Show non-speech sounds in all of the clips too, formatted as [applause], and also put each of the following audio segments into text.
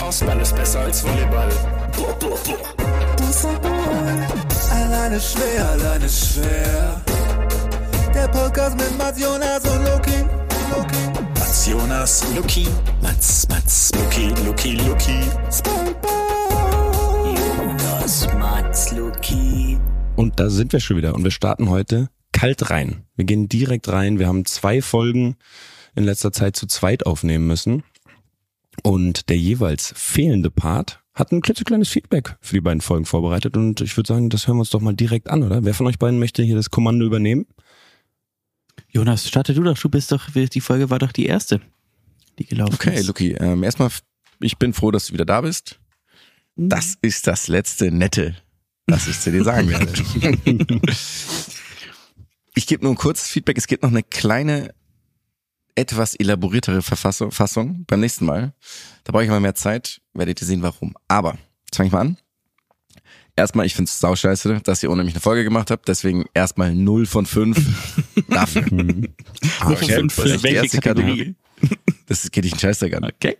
Faustball ist besser als Volleyball. Boah, boah, boah. Alleine schwer, alleine schwer. Der Podcast mit Mats Jonas und Loki. Loki. Mats Jonas, Luki, Mats, Mats, Luki, Luki, Luki. Jonas, Mats, Luki. Und da sind wir schon wieder und wir starten heute kalt rein. Wir gehen direkt rein. Wir haben zwei Folgen in letzter Zeit zu zweit aufnehmen müssen. Und der jeweils fehlende Part hat ein klitzekleines Feedback für die beiden Folgen vorbereitet. Und ich würde sagen, das hören wir uns doch mal direkt an, oder? Wer von euch beiden möchte hier das Kommando übernehmen? Jonas, starte du doch. Du bist doch, die Folge war doch die erste, die gelaufen Okay, ist. Luki, ähm, erstmal, ich bin froh, dass du wieder da bist. Das ist das letzte Nette, was ich zu dir sagen werde. [laughs] ich gebe nur ein kurzes Feedback. Es gibt noch eine kleine, etwas elaboriertere Verfassung, Fassung beim nächsten Mal. Da brauche ich mal mehr Zeit, werdet ihr sehen, warum. Aber, jetzt fange ich mal an. Erstmal, ich finde es sauscheiße, dass ihr ohne mich eine Folge gemacht habt. Deswegen erstmal 0 von 5 [laughs] dafür. Nur von Okay, fünf das für ist die welche erste Kategorie? [laughs] Das geht dich einen Scheißdreck an. Okay.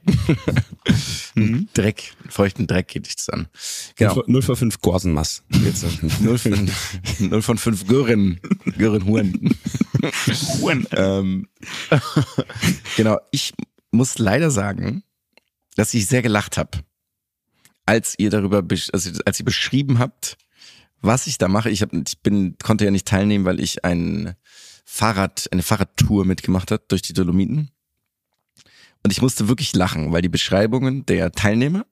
[laughs] Dreck, feuchten Dreck geht dich das an. Genau. 0 für 5 Gorsenmass. Jetzt. 0 [laughs] von, 0 von 5 Gören. Gören Huren. ähm, genau, ich muss leider sagen, dass ich sehr gelacht habe, als ihr darüber, also als ihr beschrieben habt, was ich da mache. Ich, hab, ich bin, konnte ja nicht teilnehmen, weil ich ein Fahrrad, eine Fahrradtour mitgemacht hat durch die Dolomiten. Und ich musste wirklich lachen, weil die Beschreibungen der Teilnehmer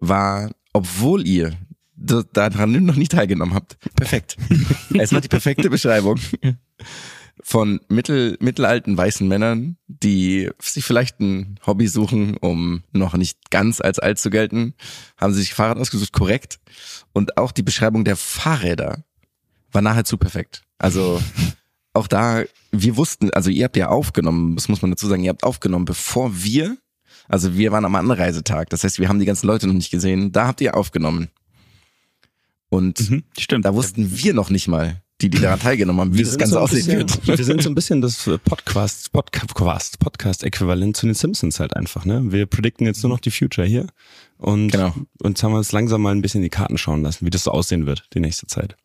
war, obwohl ihr daran noch nicht teilgenommen habt, perfekt. [laughs] es war die perfekte Beschreibung von mittel, mittelalten weißen Männern, die sich vielleicht ein Hobby suchen, um noch nicht ganz als alt zu gelten, haben sie sich Fahrrad ausgesucht, korrekt. Und auch die Beschreibung der Fahrräder war nahezu perfekt. Also auch da, wir wussten, also ihr habt ja aufgenommen, das muss man dazu sagen, ihr habt aufgenommen, bevor wir, also wir waren am Anreisetag, das heißt, wir haben die ganzen Leute noch nicht gesehen, da habt ihr aufgenommen. Und Mhm, stimmt. da wussten wir noch nicht mal, die, die daran teilgenommen haben, wie das Ganze so aussehen wird. Wir sind so ein bisschen das Podcast, Podcast, Podcast-Äquivalent zu den Simpsons halt einfach, ne? Wir predikten jetzt nur noch die Future hier. Und Genau. uns haben wir uns langsam mal ein bisschen in die Karten schauen lassen, wie das so aussehen wird, die nächste Zeit.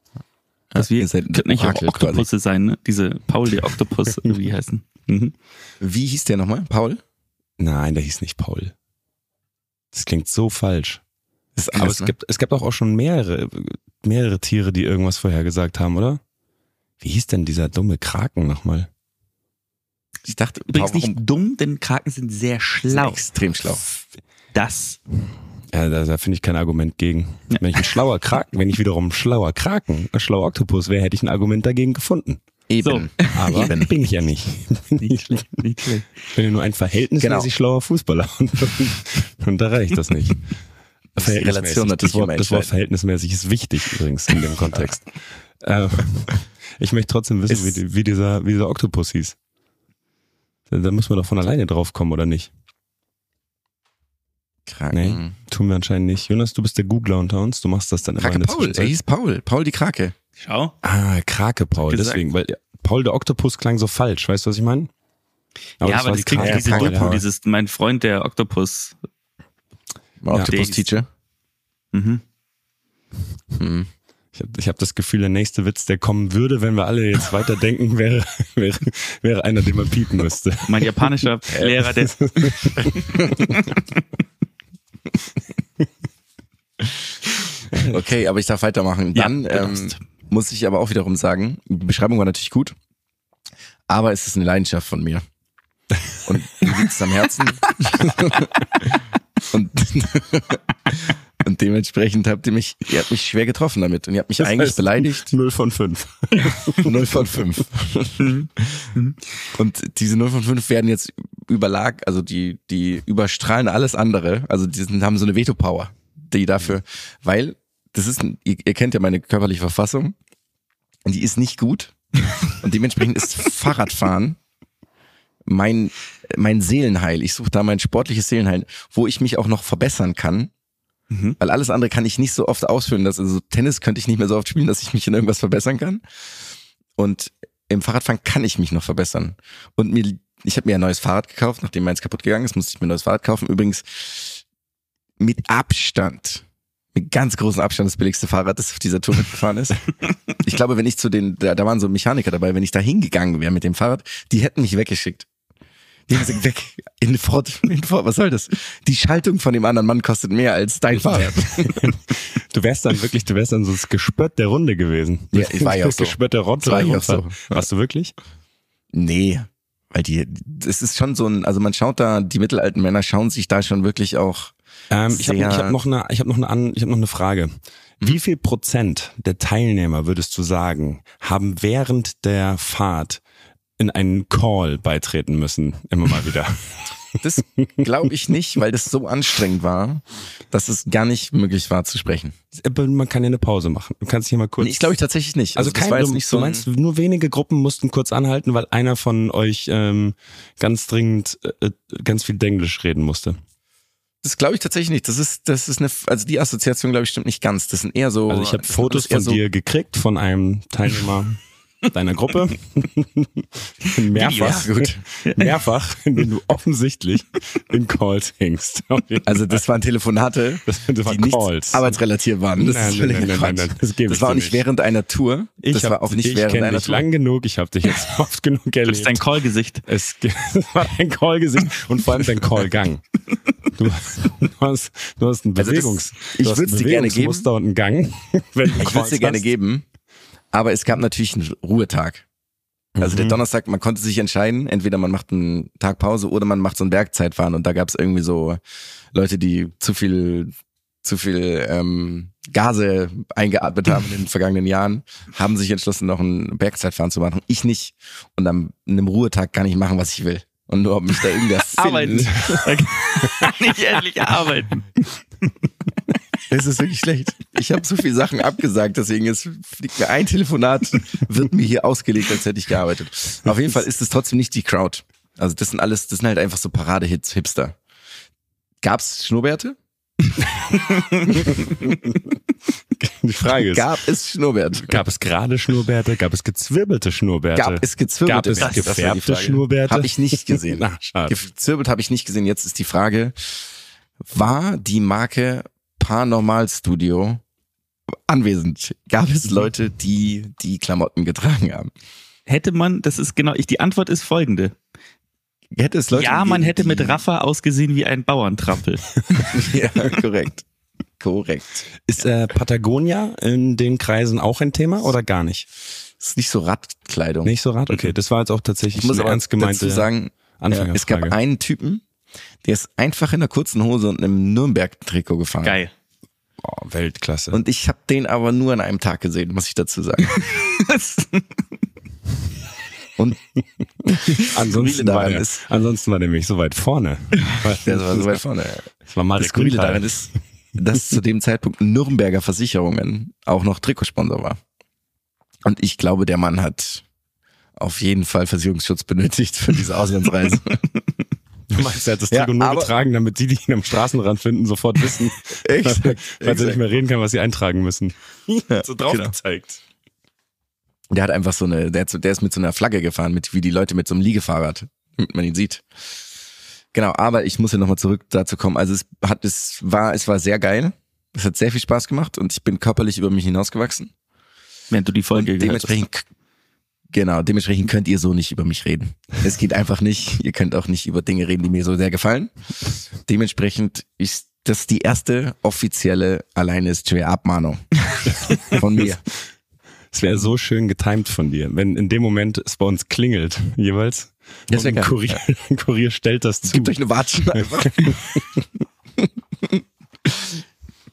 Dass wir ihr seid könnten nicht auch Orakel quasi. Oktopusse sein, ne? Diese Paul der Oktopus, [laughs] wie die heißen. Mhm. Wie hieß der nochmal? Paul? Nein, der hieß nicht Paul. Das klingt so falsch. Das Aber es ne? gibt, es gab auch, auch schon mehrere, mehrere Tiere, die irgendwas vorher gesagt haben, oder? Wie hieß denn dieser dumme Kraken nochmal? Ich dachte, Übrigens warum nicht dumm, denn Kraken sind sehr sind schlau. extrem schlau. Das. Ja, da, da finde ich kein Argument gegen. Wenn ich ein schlauer Kraken, wenn ich wiederum ein schlauer Kraken, ein schlauer Oktopus wäre, hätte ich ein Argument dagegen gefunden. Eben. Aber Eben. bin ich ja nicht. [laughs] Nicht schlecht, nicht schlecht. Ich bin ja nur ein verhältnismäßig Genau. schlauer Fußballer. [laughs] Und, und da reicht das nicht. Relation das Wort, das Wort verhältnismäßig ist wichtig übrigens in dem Kontext. äh, ich möchte trotzdem wissen, wie, wie, dieser, wie dieser Oktopus hieß. Da, da muss man doch von alleine drauf kommen, oder nicht? Kraken. Nee, tun wir anscheinend nicht. Jonas, du bist der Googler unter uns, du machst das dann immer Krake in der Paul, er hieß Paul. Paul die Krake. Schau. Ah, Krake Paul, deswegen, weil Paul der Oktopus klang so falsch, weißt du, was ich meine? ja, das aber war das klingt Krake diese Paul, Doku, dieses, mein Freund der Oktopus. Ja. Octopus Der Teacher. Mhm. Hm. Ich habe ich hab das Gefühl, der nächste Witz, der kommen würde, wenn wir alle jetzt weiterdenken, [laughs] wäre, wäre, wäre einer, den man piepen müsste. Mein japanischer [laughs] Lehrer, der [laughs] [laughs] Okay, aber ich darf weitermachen. Ja, Dann du ähm, muss ich aber auch wiederum sagen, die Beschreibung war natürlich gut, aber es ist eine Leidenschaft von mir. Und mir liegt es am Herzen. und, [laughs] und dementsprechend habt ihr mich, ihr habt mich schwer getroffen damit und ihr habt mich eigentlich beleidigt. 0 von 5. 0 [laughs] von 5. Und diese 0 von 5 werden jetzt überlag, also die, die überstrahlen alles andere. Also die sind, haben so eine Veto-Power, die dafür, weil das ist, ihr, ihr kennt ja meine körperliche Verfassung und die ist nicht gut. Und dementsprechend ist Fahrradfahren mein, mein Seelenheil. Ich suche da mein sportliches Seelenheil, wo ich mich auch noch verbessern kann. Mhm. Weil alles andere kann ich nicht so oft ausführen. Dass, also Tennis könnte ich nicht mehr so oft spielen, dass ich mich in irgendwas verbessern kann. Und im Fahrradfahren kann ich mich noch verbessern. Und mir, ich habe mir ein neues Fahrrad gekauft, nachdem meins kaputt gegangen ist, musste ich mir ein neues Fahrrad kaufen. Übrigens, mit Abstand, mit ganz großem Abstand das billigste Fahrrad, das auf dieser Tour mitgefahren ist. [laughs] ich glaube, wenn ich zu den, da, da waren so Mechaniker dabei, wenn ich da hingegangen wäre mit dem Fahrrad, die hätten mich weggeschickt. Die haben gesagt, weg, in Fort, in Fort, was soll das? Die Schaltung von dem anderen Mann kostet mehr als dein Fahrrad. Du wärst dann wirklich, du wärst dann so das Gespött der Runde gewesen. Ja, ich war ja auch Das so. Gespött der. Das war ja auch so. Warst du wirklich? Nee, weil die, das ist schon so ein, also man schaut da, die mittelalten Männer schauen sich da schon wirklich auch, Ähm, ich habe hab noch eine, ich habe noch eine, ich habe noch eine Frage. Wie viel Prozent der Teilnehmer würdest du sagen, haben während der Fahrt in einen Call beitreten müssen, immer mal wieder? [laughs] das glaube ich nicht, weil das so anstrengend war, dass es gar nicht möglich war zu sprechen. Man kann ja eine Pause machen. Du kannst hier mal kurz. Nee, ich glaube ich tatsächlich nicht. also, das kein, war du, nicht so du ein- meinst, nur wenige Gruppen mussten kurz anhalten, weil einer von euch ähm, ganz dringend äh, ganz viel Denglisch reden musste. Das glaube ich tatsächlich nicht. Das ist, das ist eine, also die Assoziation glaube ich stimmt nicht ganz. Das sind eher so. Also ich habe Fotos von so, dir gekriegt von einem Teilnehmer [laughs] deiner Gruppe. [laughs] mehrfach, Ja, gut. mehrfach, in denen du offensichtlich in Calls hängst. Also das waren Telefonate, Das waren die Calls. nicht arbeitsrelatiert waren. Das Nein, ist nein, nein, nein, nein, das das war auch nicht während einer Tour. ich das hab, war auch nicht ich während einer dich Tour. lang genug, ich habe dich jetzt [laughs] oft genug Du erlebt. bist dein Callgesicht. Es [laughs] war dein Callgesicht und vor allem dein Callgang. Du, du hast, du hast ein Also das- Bewegungs, ich ein dir gerne geben. Und einen Gang. Wenn Ich würde dir gerne geben, aber es gab natürlich einen Ruhetag. Also der Mhm. Donnerstag, man konnte sich entscheiden, entweder man macht einen Tag Pause oder man macht so ein Bergzeitfahren und da gab es irgendwie so Leute, die zu viel zu viel ähm, Gase eingeatmet haben in den vergangenen Jahren, haben sich entschlossen, noch ein Bergzeitfahren zu machen. Ich nicht. Und an einem Ruhetag kann ich machen, was ich will. Und nur ob mich da irgendwer [laughs] Arbeiten. [laughs] Nicht endlich arbeiten. [laughs] Das ist wirklich schlecht. Ich habe so viele Sachen abgesagt, deswegen ist, fliegt mir ein Telefonat, wird mir hier ausgelegt, als hätte ich gearbeitet. Auf jeden Fall ist es trotzdem nicht die Crowd. Also das sind alles, das sind halt einfach so Paradehits, Hipster. Gab's Schnurrbärte? Die Frage ist, Gab es Schnurrbärte? Gab es gerade Schnurrbärte? Gab es gezwirbelte Schnurrbärte? Gab es gezwirbelte? Gab es gefärbte. Schnurrbärte? Habe ich nicht gesehen. [laughs] Na, schade. Gezwirbelt habe ich nicht gesehen. Jetzt ist die Frage, war die Marke Paranormal Studio anwesend? Gab es Mhm. Leute, die die Klamotten getragen haben? Hätte man, das ist genau, ich, die Antwort ist folgende. Hätte es Leute ja, man gegeben, hätte mit Rafa ausgesehen wie ein Bauerntrampel. [laughs] Ja, korrekt. Korrekt. Ist äh, Patagonia in den Kreisen auch ein Thema oder gar nicht? ist nicht so Radkleidung. Nicht so Rad? Okay, das war jetzt auch tatsächlich ich muss eine aber ernst gemeinte dazu sagen, Anfängerfrage. es gab einen Typen, der ist einfach in einer kurzen Hose und einem Nürnberg-Trikot gefahren. Geil. oh, Weltklasse. Und ich habe den aber nur an einem Tag gesehen, muss ich dazu sagen. [laughs] Und [laughs] ansonsten, war daran der, ist- ansonsten war der nämlich so weit vorne. [laughs] der war so weit vorne. Das war Marek Das Skurrile daran ist, dass zu dem Zeitpunkt Nürnberger Versicherungen auch noch Trikotsponsor war. Und ich glaube, der Mann hat auf jeden Fall Versicherungsschutz benötigt für diese Auslandsreise. Du meinst, er hat das Ja, Trikot nur aber- getragen, damit die, die ihn am Straßenrand finden, sofort wissen, [laughs] Exakt, weil sie nicht mehr reden kann, was sie eintragen müssen. so drauf genau. gezeigt. Der hat einfach so eine, der, hat so, der ist mit so einer Flagge gefahren, mit wie die Leute mit so einem Liegefahrrad, damit man ihn sieht. Genau, aber ich muss ja nochmal zurück dazu kommen. Also es hat, es war, es war sehr geil. Es hat sehr viel Spaß gemacht und ich bin körperlich über mich hinausgewachsen. Während du die Folge Und gehört hast. dementsprechend, genau, dementsprechend könnt ihr so nicht über mich reden. Es geht einfach nicht. Ihr könnt auch nicht über Dinge reden, die mir so sehr gefallen. Dementsprechend ist das die erste offizielle alleine ist schwer Abmahnung von mir. Es wäre so schön getimed von dir, wenn in dem Moment es bei uns klingelt, jeweils. Das und ein. Kurier, ein Kurier stellt das zu. Gebt euch eine Watschen einfach. [laughs]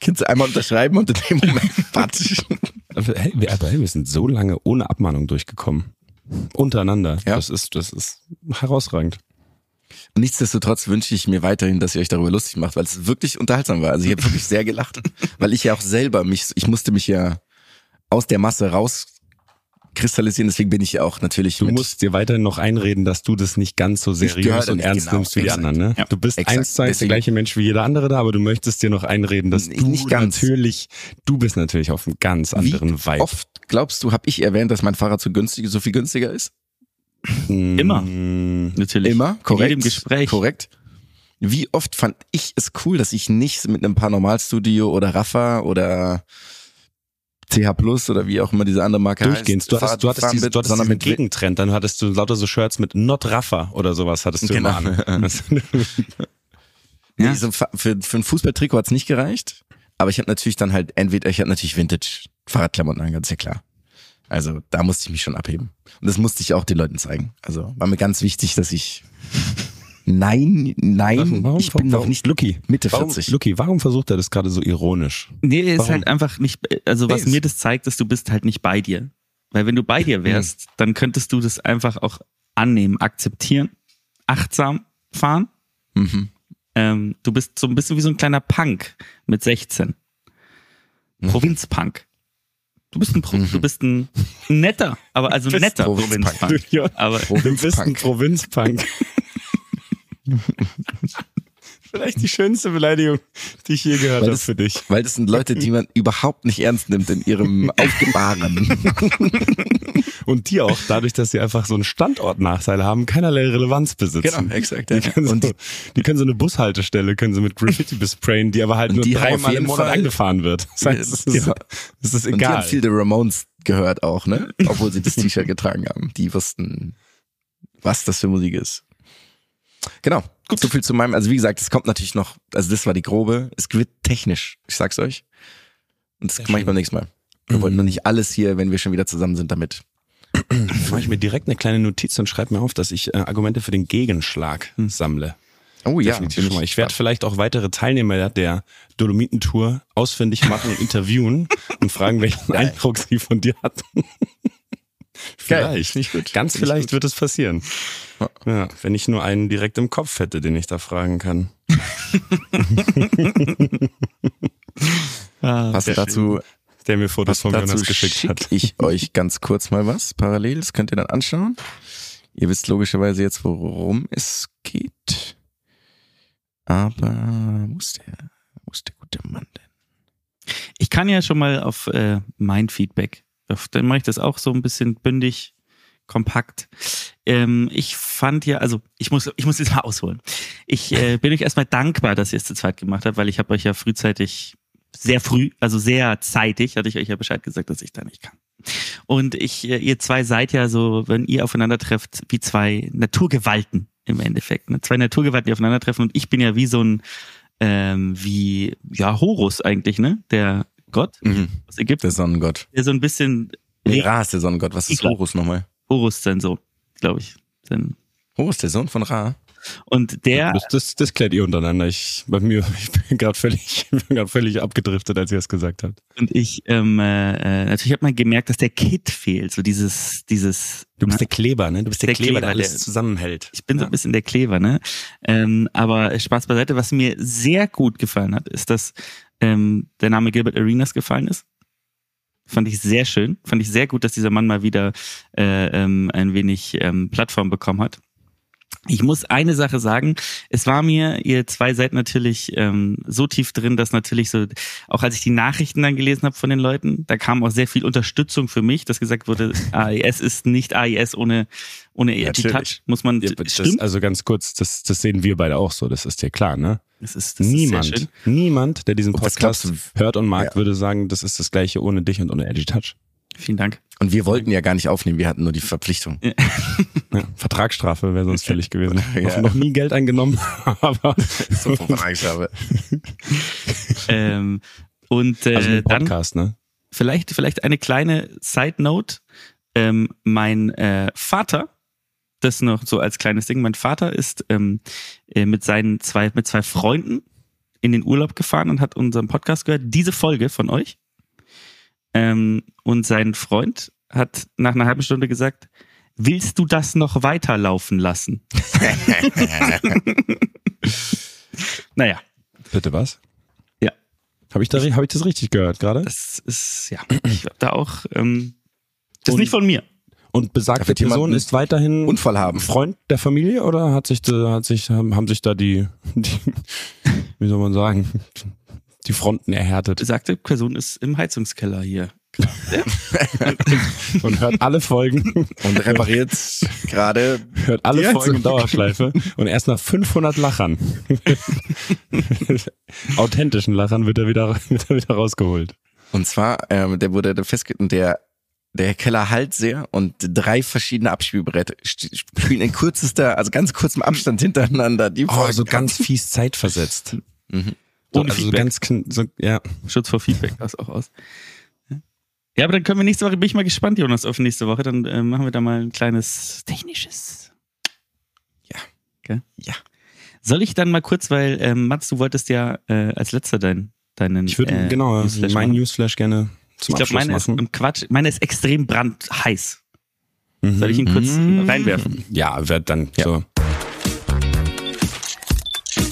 Kannst du einmal unterschreiben und in dem Moment. [laughs] Aber hey, wir, aber hey, wir sind so lange ohne Abmahnung durchgekommen. Untereinander. Ja. Das ist, das ist herausragend. Und nichtsdestotrotz wünsche ich mir weiterhin, dass ihr euch darüber lustig macht, weil es wirklich unterhaltsam war. Also ich habe wirklich sehr gelacht, [laughs] weil ich ja auch selber mich, ich musste mich ja aus der Masse rauskristallisieren, deswegen bin ich ja auch natürlich Du mit, musst dir weiterhin noch einreden, dass du das nicht ganz so seriös und ernst genau, nimmst wie die exakt. anderen. Ne? Ja, du bist exakt. eins zu eins der gleiche Mensch wie jeder andere da, aber du möchtest dir noch einreden, dass Nicht- du nicht ganz. natürlich, du bist natürlich auf einem ganz wie anderen Vibe. oft glaubst du, habe ich erwähnt, dass mein Fahrrad so günstig, so viel günstiger ist? Immer. Mm, Natürlich. Immer, korrekt. In jedem Gespräch. Korrekt. wie oft fand ich es cool, dass ich nicht mit einem Paranormalstudio oder Rafa oder CH Plus oder wie auch immer diese andere Marke Durchgehend. heißt, Du hattest, du hattest, diese, du hattest diesen mit Gegentrend. Dann hattest du lauter so Shirts mit Not Raffa oder sowas hattest du Genau. immer an. [laughs] Nee, Ja. so fa- für, für ein Fußballtrikot hat's nicht gereicht. Aber ich habe natürlich dann halt entweder, ich habe natürlich Vintage Fahrradklamotten an, ganz ja klar. Also da musste ich mich schon abheben. Und das musste ich auch den Leuten zeigen. Also war mir ganz wichtig, dass ich Nein, nein, ich bin noch nicht Lucky. Mitte Warum, 40. Lucky, warum versucht er das gerade so ironisch? Nee, ist Warum? halt einfach nicht, also was Nee, mir ist- das zeigt, dass du bist halt nicht bei dir. Weil wenn du bei dir wärst, dann könntest du das einfach auch annehmen, akzeptieren, achtsam fahren. Mhm. Ähm, du bist so ein bisschen wie so ein kleiner Punk mit 16. Provinzpunk. Du bist ein, Pro du bist ein netter, aber also netter Provinzpunk. Provinzpunk. Ja. Aber Du bist ein Provinzpunk. [laughs] [laughs] Vielleicht die schönste Beleidigung, die ich je gehört habe für dich. Weil das sind Leute, die man überhaupt nicht ernst nimmt in ihrem [laughs] Aufgebaren. [laughs] Und die auch, dadurch, dass sie einfach so einen Standortnachteil haben, keinerlei Relevanz besitzen. Genau, exakt. Die Ja. können, Und so, die können so eine Bushaltestelle, können sie mit Graffiti besprayen, die aber halt nur die dreimal im Monat Fall- angefahren wird. Das heißt, es ist, Ja. es ist Und die haben egal. viel der Ramones gehört auch, ne? Obwohl sie das T-Shirt getragen haben. Die wussten, was das für Musik ist. Genau. So viel zu meinem, also wie gesagt, es kommt natürlich noch, also das war die grobe, es wird technisch, ich sag's euch. Und das mache ich beim nächsten Mal. Wir Mhm. wollten nur nicht alles hier, wenn wir schon wieder zusammen sind, damit. [clears throat] mache ich mir direkt eine kleine Notiz und schreibe mir auf, dass ich äh, Argumente für den Gegenschlag sammle. Oh ja, Definitiv schon mal. Ich werde vielleicht auch weitere Teilnehmer der Dolomitentour ausfindig machen und interviewen [laughs] und fragen, welchen Eindruck sie von dir hatten. Vielleicht. Ich gut. Ganz ich vielleicht gut. wird es passieren. Ja. Wenn ich nur einen direkt im Kopf hätte, den ich da fragen kann. [laughs] Ah, Passend sehr dazu, Der mir Fotos von Jonas geschickt schick hat. ich euch ganz kurz mal was parallel, das könnt ihr dann anschauen. Ihr wisst logischerweise jetzt, worum es geht. Aber wo ist der, wo ist der gute Mann denn? Ich kann ja schon mal auf äh, mein Feedback. Dann mache ich das auch so ein bisschen bündig, kompakt. Ähm, ich fand ja, also ich muss, ich muss jetzt mal ausholen. Ich äh, bin euch erstmal dankbar, dass ihr es zu zweit gemacht habt, weil ich habe euch ja frühzeitig, sehr früh, also sehr zeitig, hatte ich euch ja Bescheid gesagt, dass ich da nicht kann. Und ich, äh, ihr zwei seid ja so, wenn ihr aufeinander trefft, wie zwei Naturgewalten im Endeffekt. Ne? Zwei Naturgewalten, die aufeinandertreffen und ich bin ja wie so ein, ähm, wie, ja, Horus eigentlich, ne? Der Gott aus Ägypten, Der Sonnengott. der so ein bisschen Nee, Ra ist der Sonnengott. Was ist. Horus nochmal? Horus sein Sohn, glaube ich. Sein. Horus, der Sohn von Ra. Und der, Das, das, das klärt ihr untereinander. Ich, bei mir, [laughs] ich bin gerade völlig, ich bin grad völlig abgedriftet, als ihr es gesagt habt. und ich, ähm, äh, natürlich hat man gemerkt, dass der Kit fehlt, so dieses, dieses. Du bist ne? der Kleber, ne? Du bist der, Der Kleber, der Kleber, alles der- zusammenhält. Ich bin so ein bisschen der Kleber, ne? Ähm, aber Spaß beiseite, was mir sehr gut gefallen hat, ist, dass ähm, der Name Gilbert Arenas gefallen ist. Fand ich sehr schön. Fand ich sehr gut, dass dieser Mann mal wieder äh, ähm, ein wenig ähm, Plattform bekommen hat. Ich muss eine Sache sagen, es war mir, ihr zwei seid natürlich ähm, so tief drin, dass natürlich so, auch als ich die Nachrichten dann gelesen habe von den Leuten, da kam auch sehr viel Unterstützung für mich, dass gesagt wurde, [laughs] AIS ist nicht AIS ohne, ohne Edgy Natürlich. Touch. Muss man, Ja, das, stimmt? also ganz kurz, das, das sehen wir beide auch so, das ist dir klar, ne? Das ist, das Ist sehr schön. niemand, niemand, der diesen Podcast hört und mag, Ja. würde sagen, das ist das gleiche ohne dich und ohne Edgy Touch. Vielen Dank. Und wir wollten ja gar nicht aufnehmen, wir hatten nur die Verpflichtung. Ja, [laughs] Vertragsstrafe wäre sonst fällig gewesen. [laughs] Ja. Noch, noch nie Geld eingenommen, [laughs] aber So Vertragsstrafe. ähm, und äh, also ein dann Podcast, ne? vielleicht, vielleicht eine kleine Side Note. Ähm, mein äh, Vater, das noch so als kleines Ding, mein Vater ist ähm, äh, mit seinen zwei, mit zwei Freunden in den Urlaub gefahren und hat unseren Podcast gehört, diese Folge von euch. Ähm, und sein Freund hat nach einer halben Stunde gesagt, willst du das noch weiterlaufen lassen? [laughs] naja, Bitte was? Ja. Habe ich, da, hab ich das richtig gehört gerade? das ist, ja, ich hab da auch, ähm, das ist Und- nicht von mir. Und besagte Person ist weiterhin Unfall haben. Freund der Familie oder hat sich, da- hat sich, haben haben sich da die, die wie soll man sagen, die Fronten erhärtet? Besagte Person ist im Heizungskeller hier und hört alle Folgen Und repariert gerade hört alle Folgen Heizung. in Dauerschleife und erst nach 500 Lachern, authentischen Lachern, wird er wieder, wird er wieder rausgeholt. Und zwar, ähm, der wurde festgehalten, der, der Keller halt sehr und drei verschiedene Abspielgeräte spielen in kürzester, also ganz kurzem Abstand hintereinander. Die Oh, Folgen. so ganz fies zeitversetzt. Mhm. So, Ohne also so Feedback. ganz, so, ja. Schutz vor Feedback, das auch aus. Ja, aber dann können wir nächste Woche, bin ich mal gespannt, Jonas, auf nächste Woche. Dann äh, machen wir da mal ein kleines technisches. Ja. Okay. Ja. Soll ich dann mal kurz, weil ähm, Mats, du wolltest ja äh, als letzter dein, deinen. Ich würde, äh, genau, Newsflash meinen. Newsflash gerne zum Ich glaube, Abschluss meine ist machen. im Quatsch, meine ist extrem brandheiß. Mhm. Soll ich ihn kurz Mhm. reinwerfen? Ja, wird dann Ja. so.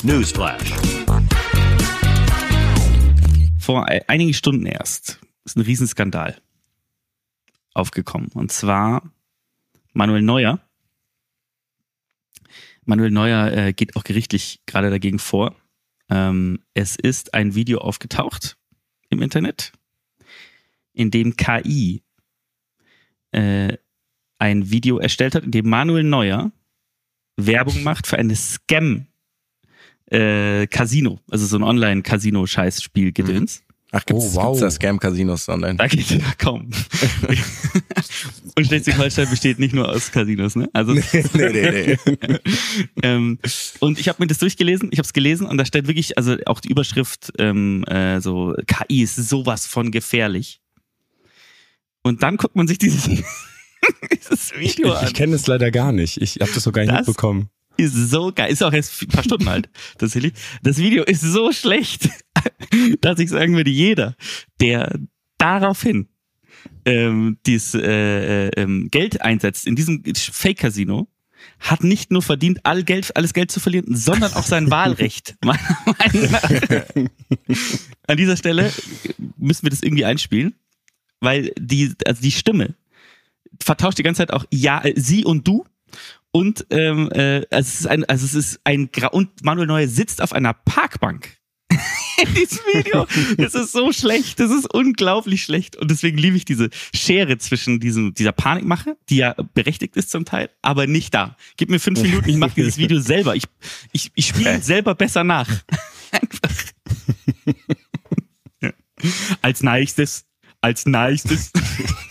Newsflash. Vor e- einigen Stunden erst ist ein Riesenskandal aufgekommen. Und zwar Manuel Neuer. Manuel Neuer äh, geht auch gerichtlich gerade dagegen vor. Ähm, es ist ein Video aufgetaucht im Internet, in dem KI äh, ein Video erstellt hat, in dem Manuel Neuer Werbung macht für eine Scam äh, Casino, also so ein Online-Casino-Scheißspiel gedöns. Ach, gibt's, Oh, wow. gibt's da Scam-Casinos online? Da geht ja kaum. [laughs] Und Schleswig-Holstein besteht nicht nur aus Casinos, ne? Also nee, nee, nee. [laughs] ähm, und ich habe mir das durchgelesen, ich habe es gelesen und da steht wirklich, also auch die Überschrift, ähm, äh, so KI ist sowas von gefährlich. Und dann guckt man sich dieses, [laughs] dieses Ich, Video ich, an. ich kenne es leider gar nicht. Ich habe das so gar nicht Das- mitbekommen. Ist so geil. Ist auch erst ein paar Stunden alt, [laughs] tatsächlich. Das Video ist so schlecht, [laughs] dass ich sagen würde, jeder, der daraufhin ähm, dieses äh, äh, ähm, Geld einsetzt in diesem Fake-Casino, hat nicht nur verdient, all Geld, alles Geld zu verlieren, sondern auch sein [laughs] Wahlrecht. An dieser Stelle müssen wir das irgendwie einspielen, weil die, also die Stimme vertauscht die ganze Zeit auch ja, äh, sie und du. Und ähm, äh, also es ist ein, also es ist ein Gra und Manuel Neuer sitzt auf einer Parkbank. [laughs] In diesem Video. Das ist so schlecht. Das ist unglaublich schlecht. Und deswegen liebe ich diese Schere zwischen diesem, dieser Panikmache, die ja berechtigt ist zum Teil, aber nicht da. Gib mir fünf Minuten, ich mache dieses Video selber. Ich, ich, ich spiele selber besser nach. Einfach. [laughs] Ja. Als nächstes, als nächstes. [laughs]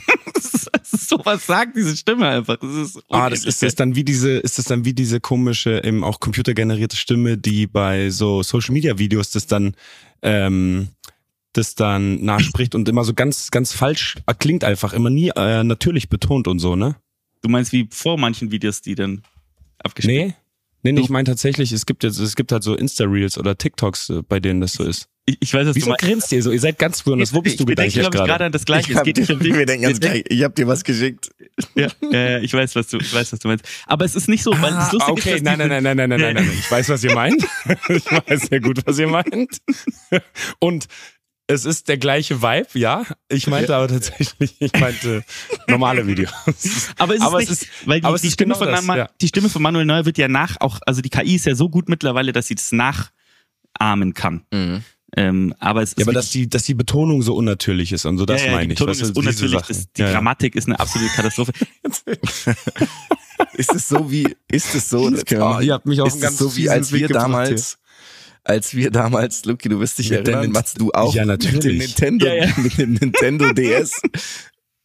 [laughs] Das ist- das ist so was sagt diese Stimme einfach. Das ist Ah, das ist das dann wie diese, ist das dann wie diese komische, eben auch computergenerierte Stimme, die bei so Social Media Videos das dann, ähm, das dann nachspricht und immer so ganz, ganz falsch klingt einfach, immer nie äh, natürlich betont und so, ne? Du meinst wie vor manchen Videos, die dann abgespielt Nee? Nee, nee, ich meine tatsächlich, es gibt jetzt, es gibt halt so Insta-Reels oder TikToks, äh, bei denen das so ist. Ich, ich weiß, was Wieso du meinst. grinst ihr so? Ihr seid ganz früh, wo bist du ich denke, gedanklich glaube ich, gerade gerade? an das Gleiche. Ich, Es hab, geht nicht um wir denken ganz gleich. Ich hab dir was geschickt. Ja, ja, ich weiß, was du, ich weiß, was du meinst. Aber es ist nicht so, weil das Ah, Lustige okay, ist, dass nein, nein, nein, nein, nein, nein, nein, [laughs] nein. Ich weiß, was ihr meint. [laughs] Ich weiß sehr gut, was ihr meint. Und es ist der gleiche Vibe, ja. Ich meinte aber tatsächlich, ich meinte normale Videos. Aber es ist Aber nicht, es ist- weil die, aber es die ist Stimme genau von das, ja. die Stimme von Manuel Neuer wird ja nach auch, also die KI ist ja so gut mittlerweile, dass sie das nachahmen kann. Ähm, aber es ist Ja, aber dass die, dass die Betonung so unnatürlich ist und so, das ja, ja, meine die ich. Betonung Weißt du, ist unnatürlich, das, die Ja, ja. Grammatik ist eine absolute Katastrophe. [laughs] Ist es so wie, ist es so, das Oh, ihr habt mich auf ist ganz so wie als wir damals, als wir damals, Luki, du wirst dich Mit erinnern, Mats, du auch, Ja, mit dem natürlich. Nintendo, Ja, ja. [laughs] mit dem Nintendo [laughs] DS.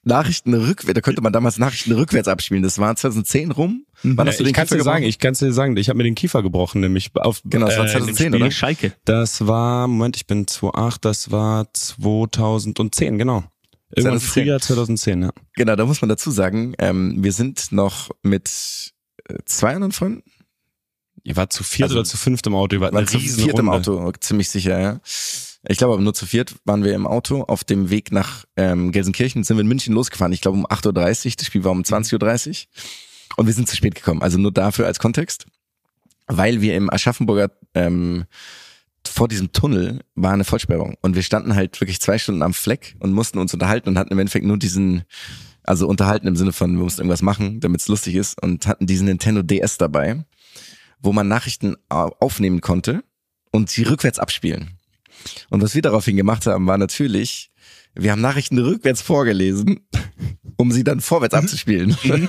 Nachrichten rückwärts, da könnte man damals Nachrichten rückwärts abspielen. Das war 2010 rum. Wann hast du ich den kann Kiefer dir sagen, ich kann dir sagen, ich habe mir den Kiefer gebrochen, nämlich auf Genau, das war äh, 2010, in dem oder? Schalke. Das war, Moment, ich bin 2,8, das war 2010, genau. Irgendwann 2010. Frühjahr 2010, ja. Genau, da muss man dazu sagen, ähm, wir sind noch mit äh, zwei anderen Freunden, Ihr wart zu viert Also, oder zu fünft im Auto, ihr wart waren zu viert im. Auto, ziemlich sicher, ja. Ich glaube aber nur zu viert waren wir im Auto auf dem Weg nach ähm, Gelsenkirchen, sind wir in München losgefahren. Ich glaube um 8.30 Uhr, das Spiel war um 20.30 Uhr und wir sind zu spät gekommen. Also nur dafür als Kontext, weil wir im Aschaffenburger ähm, vor diesem Tunnel war eine Vollsperrung und wir standen halt wirklich zwei Stunden am Fleck und mussten uns unterhalten und hatten im Endeffekt nur diesen, also unterhalten im Sinne von, wir mussten irgendwas machen, damit es lustig ist und hatten diesen Nintendo DS dabei, wo man Nachrichten au- aufnehmen konnte und sie rückwärts abspielen. Und was wir daraufhin gemacht haben, war natürlich, wir haben Nachrichten rückwärts vorgelesen, [laughs] um sie dann vorwärts abzuspielen. [laughs]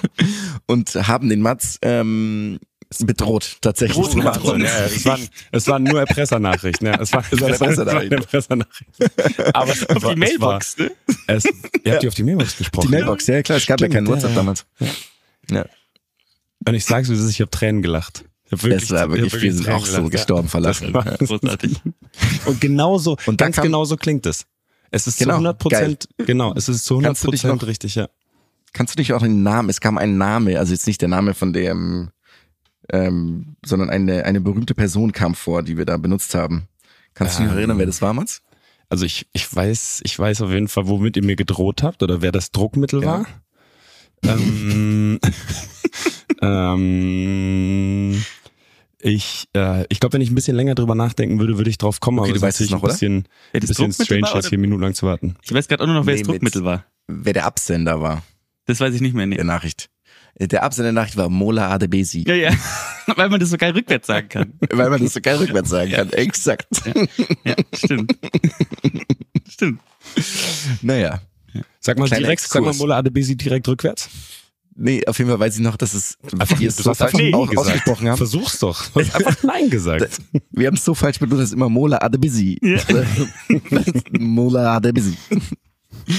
Und haben den Mats ähm, bedroht, tatsächlich. Große Wahnsinn. Ja, ja, es, waren, es waren nur Erpressernachrichten. Ja, es war, Es waren [laughs] war- waren Erpressernachrichten. Aber es Auf war- die Mailbox, ne? Es war, es, ihr habt die auf die Mailbox gesprochen. Die Mailbox, ja klar, es gab Stimmt, ja keinen ja, WhatsApp ja. damals. Ja. Und ich sag's, wie es ist, ich habe Tränen gelacht. Wirklich, Es war ich wirklich, wir sind auch so ja. gestorben. Das war- [laughs] Großartig. Und genauso, Und ganz kam- genau so klingt es. Es ist Genau, zu 100 Prozent, genau, es ist zu 100 Kannst du dich Prozent richtig, ja. Kannst du dich auch den Namen, es kam ein Name, also jetzt nicht der Name von dem, ähm, sondern eine, eine berühmte Person kam vor, die wir da benutzt haben. Kannst du dich Ähm. erinnern, wer das war, Mats? Also ich, ich weiß, ich weiß auf jeden Fall, womit ihr mir gedroht habt oder wer das Druckmittel Ja. war. Ähm, [laughs] ähm, ich, äh, ich glaube, wenn ich ein bisschen länger drüber nachdenken würde, würde ich drauf kommen, Okay, aber du es ist weißt es noch, oder? ein bisschen, das bisschen Druckmittel strange, war, jetzt oder? hier Minuten lang zu warten. Ich weiß gerade auch nur noch, wer Nee, das mit- Druckmittel war. Wer der Absender war, Das weiß ich nicht mehr. Nee. der Nachricht. Äh, Der Absender der Nachricht war Mola Adebesi. Ja, ja. [laughs] Weil man das so geil rückwärts sagen kann. [laughs] Weil man das so geil rückwärts sagen kann. Exakt. Ja, stimmt. stimmt. [laughs] Naja. Sag mal Kleiner direkt, sag mal Exkurs. Mola Adebisi direkt rückwärts. Nee, auf jeden Fall weiß ich noch, dass es Einfach, wir es du so hast falsch einfach auch ausgesprochen haben. Versuch's doch. Du hast einfach Nein gesagt. [laughs] Wir haben es so falsch benutzt, dass immer Mola Adebisi. [laughs] Mola Adebisi.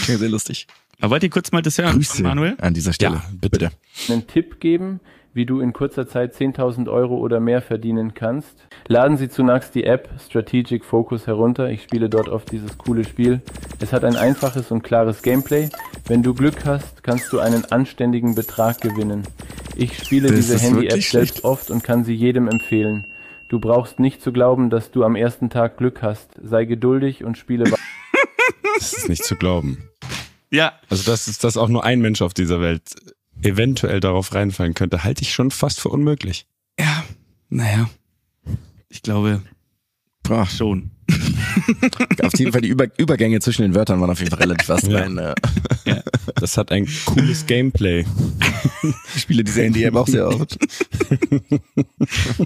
Ja, sehr lustig. Aber wollt ihr kurz mal das hören, Grüße Manuel? an dieser Stelle. Ja, bitte. einen Tipp geben, wie du in kurzer Zeit 10.000 Euro oder mehr verdienen kannst. Laden Sie zunächst die App Strategic Focus herunter. Ich spiele dort oft dieses coole Spiel. Es hat ein einfaches und klares Gameplay. Wenn du Glück hast, kannst du einen anständigen Betrag gewinnen. Ich spiele Das diese ist Handy-App selbst oft und kann sie jedem empfehlen. Du brauchst nicht zu glauben, dass du am ersten Tag Glück hast. Sei geduldig und spiele weiter. Das ist nicht zu glauben. Ja. Also, dass, es- dass auch nur ein Mensch auf dieser Welt eventuell darauf reinfallen könnte, halte ich schon fast für unmöglich. Ja. Naja. Ich glaube Boah, schon. auf jeden Fall die Über Übergänge zwischen den Wörtern waren auf jeden Fall relativ astrein. Ja. Ja. Das hat ein cooles Gameplay. Ich spiele diese Handy-App auch sehr oft.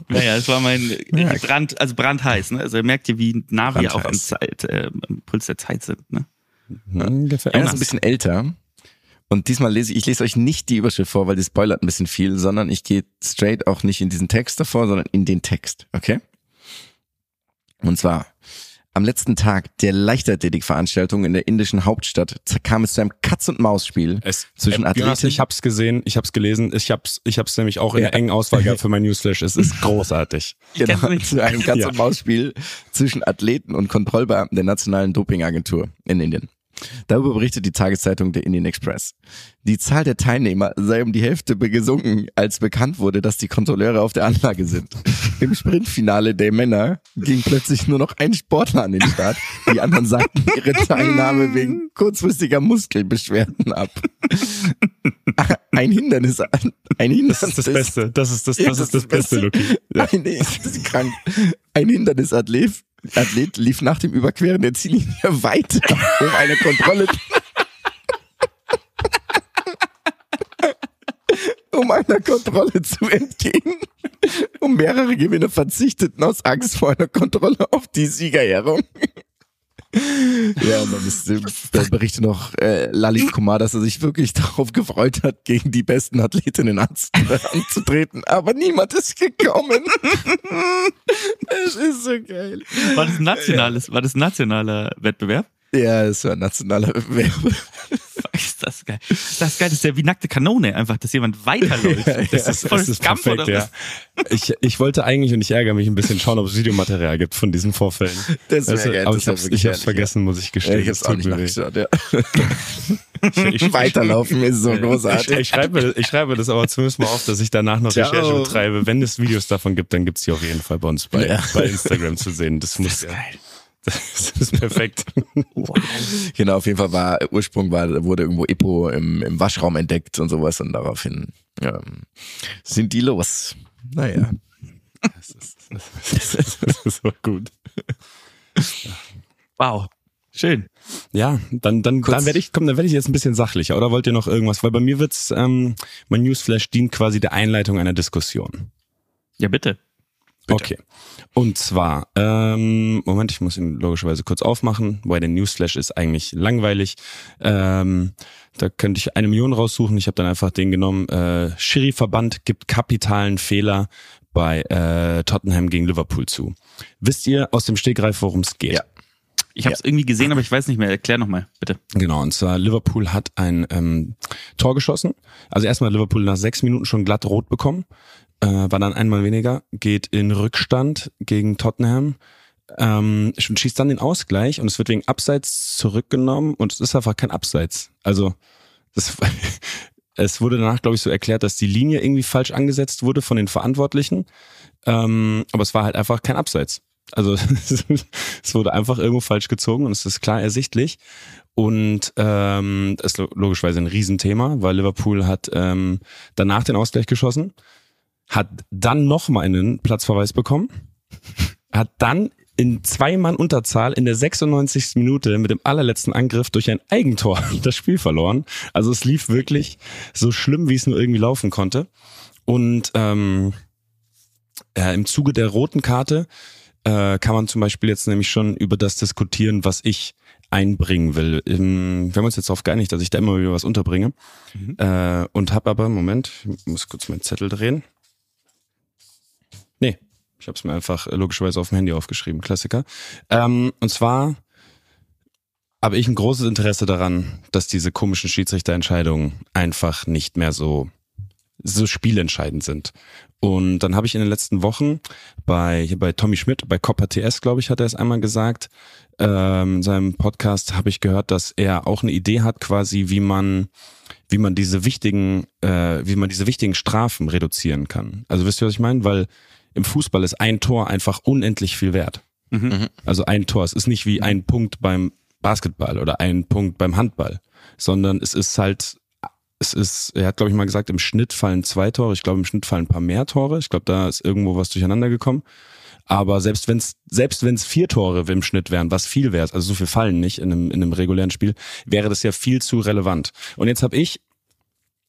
Naja, es war mein Ja. Brand, also brandheiß. Ne? Also ihr merkt ihr, wie nah wir auch am. Zeit, äh, am Puls der Zeit sind. Ne? Hm, mir. ist ein bisschen älter. Und diesmal lese ich, ich lese euch nicht die Überschrift vor, weil die spoilert ein bisschen viel, sondern ich gehe straight auch nicht in diesen Text davor, sondern in den Text. Okay? Und zwar, am letzten Tag der Leichtathletikveranstaltung in der indischen Hauptstadt kam es zu einem Katz-und-Maus-Spiel Es, zwischen äh, Athleten. ich hab's gesehen, ich hab's gelesen, ich hab's, ich hab's nämlich auch in der engen Auswahl gehabt [laughs] für mein Newsflash. Es ist großartig. genau, zu einem Ja. Katz-und-Maus-Spiel zwischen Athleten und Kontrollbeamten der Nationalen Dopingagentur in Indien. Darüber berichtet die Tageszeitung der Indian Express. Die Zahl der Teilnehmer sei um die Hälfte gesunken, als bekannt wurde, dass die Kontrolleure auf der Anlage sind. Im Sprintfinale der Männer ging plötzlich nur noch ein Sportler an den Start. Die anderen sagten ihre Teilnahme wegen kurzfristiger Muskelbeschwerden ab. Ein Hindernis, ein Hindernis. Das ist das Beste. Das ist das, Ja, das ist das Beste, Lucky. Ein, nee, das ist krank. Ein Hindernisathlet Athlet lief nach dem Überqueren der Ziellinie weiter, um eine Kontrolle [laughs] um einer Kontrolle zu entgehen. Um mehrere Gewinne verzichteten aus Angst vor einer Kontrolle auf die Siegerehrung. Ja, und dann, ist, äh, dann berichtet noch äh, Lalit Kumar, dass er sich wirklich darauf gefreut hat, gegen die besten Athletinnen anz- anzutreten. Aber niemand ist gekommen. [laughs] Es ist so geil. War das ein nationales, war das ein nationaler Wettbewerb? Ja, es war ein nationaler Wettbewerb. [laughs] Ist das geil. Ist das geil, das ist ja wie nackte Kanone einfach, dass jemand weiterläuft. Das ist, das Forrest ist Gump perfekt, oder ja. was? Ich, ich wollte eigentlich, und ich ärgere mich ein bisschen, schauen, ob es Videomaterial gibt von diesen Vorfällen. Das wär Weißt du, geil, aber das ich ich hab's herrlich, vergessen, muss ich gestehen. Ja, ich hab's Es auch nicht nachgeschaut, ja. [laughs] Ich, ich, Weiterlaufen ist so ich, großartig. ich, schreibe, ich schreibe das aber zumindest mal auf, dass ich danach noch Ciao. Recherche betreibe. Wenn es Videos davon gibt, dann gibt's die auf jeden Fall bei uns bei, Ja. bei Instagram zu sehen. Das muss ja. Das ist perfekt. Genau, auf jeden Fall war Ursprung war wurde irgendwo Epo im, im Waschraum entdeckt und sowas und daraufhin ähm, sind die los. Naja. Das ist, das ist, das ist so gut. Wow. Schön. Ja, dann, dann, Kurz- dann werde ich, komm, dann werde ich jetzt ein bisschen sachlicher. Oder wollt ihr noch irgendwas? Weil bei mir wird's, ähm, mein Newsflash dient quasi der Einleitung einer Diskussion. Ja, bitte. Bitte. Okay. Und zwar, ähm, Moment, ich muss ihn logischerweise kurz aufmachen, weil der Newsflash ist eigentlich langweilig. Ähm, da könnte ich eine Million raussuchen. Ich habe dann einfach den genommen. Äh, Schiri-Verband gibt kapitalen Fehler bei äh, Tottenham gegen Liverpool zu. Wisst ihr aus dem Stegreif, worum es geht? Ja. Ich habe es irgendwie gesehen, aber ich weiß nicht mehr. Erklär nochmal, bitte. Genau, und zwar Liverpool hat ein ähm, Tor geschossen. Also erstmal Liverpool nach sechs Minuten schon glatt rot bekommen, äh, war dann einmal weniger, geht in Rückstand gegen Tottenham ähm, und schießt dann den Ausgleich und es wird wegen Abseits zurückgenommen und es ist einfach kein Abseits. Also das, [laughs] es wurde danach, glaube ich, so erklärt, dass die Linie irgendwie falsch angesetzt wurde von den Verantwortlichen, ähm, aber es war halt einfach kein Abseits. Also [laughs] es wurde einfach irgendwo falsch gezogen und es ist klar ersichtlich. Und ähm, das ist logischerweise ein Riesenthema, weil Liverpool hat ähm, danach den Ausgleich geschossen, hat dann nochmal einen Platzverweis bekommen, hat dann in zwei Mann Unterzahl in der 96. Minute mit dem allerletzten Angriff durch ein Eigentor [laughs] das Spiel verloren. Also es lief wirklich so schlimm, wie es nur irgendwie laufen konnte. Und ähm, äh, im Zuge der roten Karte äh, kann man zum Beispiel jetzt nämlich schon über das diskutieren, was ich einbringen will. Ähm, wir haben uns jetzt darauf geeinigt, dass ich da immer wieder was unterbringe. Mhm. Äh, und habe aber, Moment, ich muss kurz meinen Zettel drehen. Nee, ich habe es mir einfach logischerweise auf dem Handy aufgeschrieben, Klassiker. Ähm, und zwar habe ich ein großes Interesse daran, dass diese komischen Schiedsrichterentscheidungen einfach nicht mehr so so spielentscheidend sind. Und dann habe ich in den letzten Wochen bei hier bei Tommy Schmidt, bei Copper TS, glaube ich, hat er es einmal gesagt, ähm, in seinem Podcast habe ich gehört, dass er auch eine Idee hat, quasi, wie man, wie man diese wichtigen, äh, wie man diese wichtigen Strafen reduzieren kann. Also wisst ihr, was ich meine? Weil im Fußball ist ein Tor einfach unendlich viel wert. Mhm. Also ein Tor. Es ist nicht wie ein Punkt beim Basketball oder ein Punkt beim Handball, sondern es ist halt es ist, er hat, glaube ich, mal gesagt, im Schnitt fallen zwei Tore. Ich glaube, im Schnitt fallen ein paar mehr Tore. Ich glaube, da ist irgendwo was durcheinander gekommen. Aber selbst wenn es selbst wenn es vier Tore im Schnitt wären, was viel wäre, also so viel fallen nicht in einem, in einem regulären Spiel, wäre das ja viel zu relevant. Und jetzt habe ich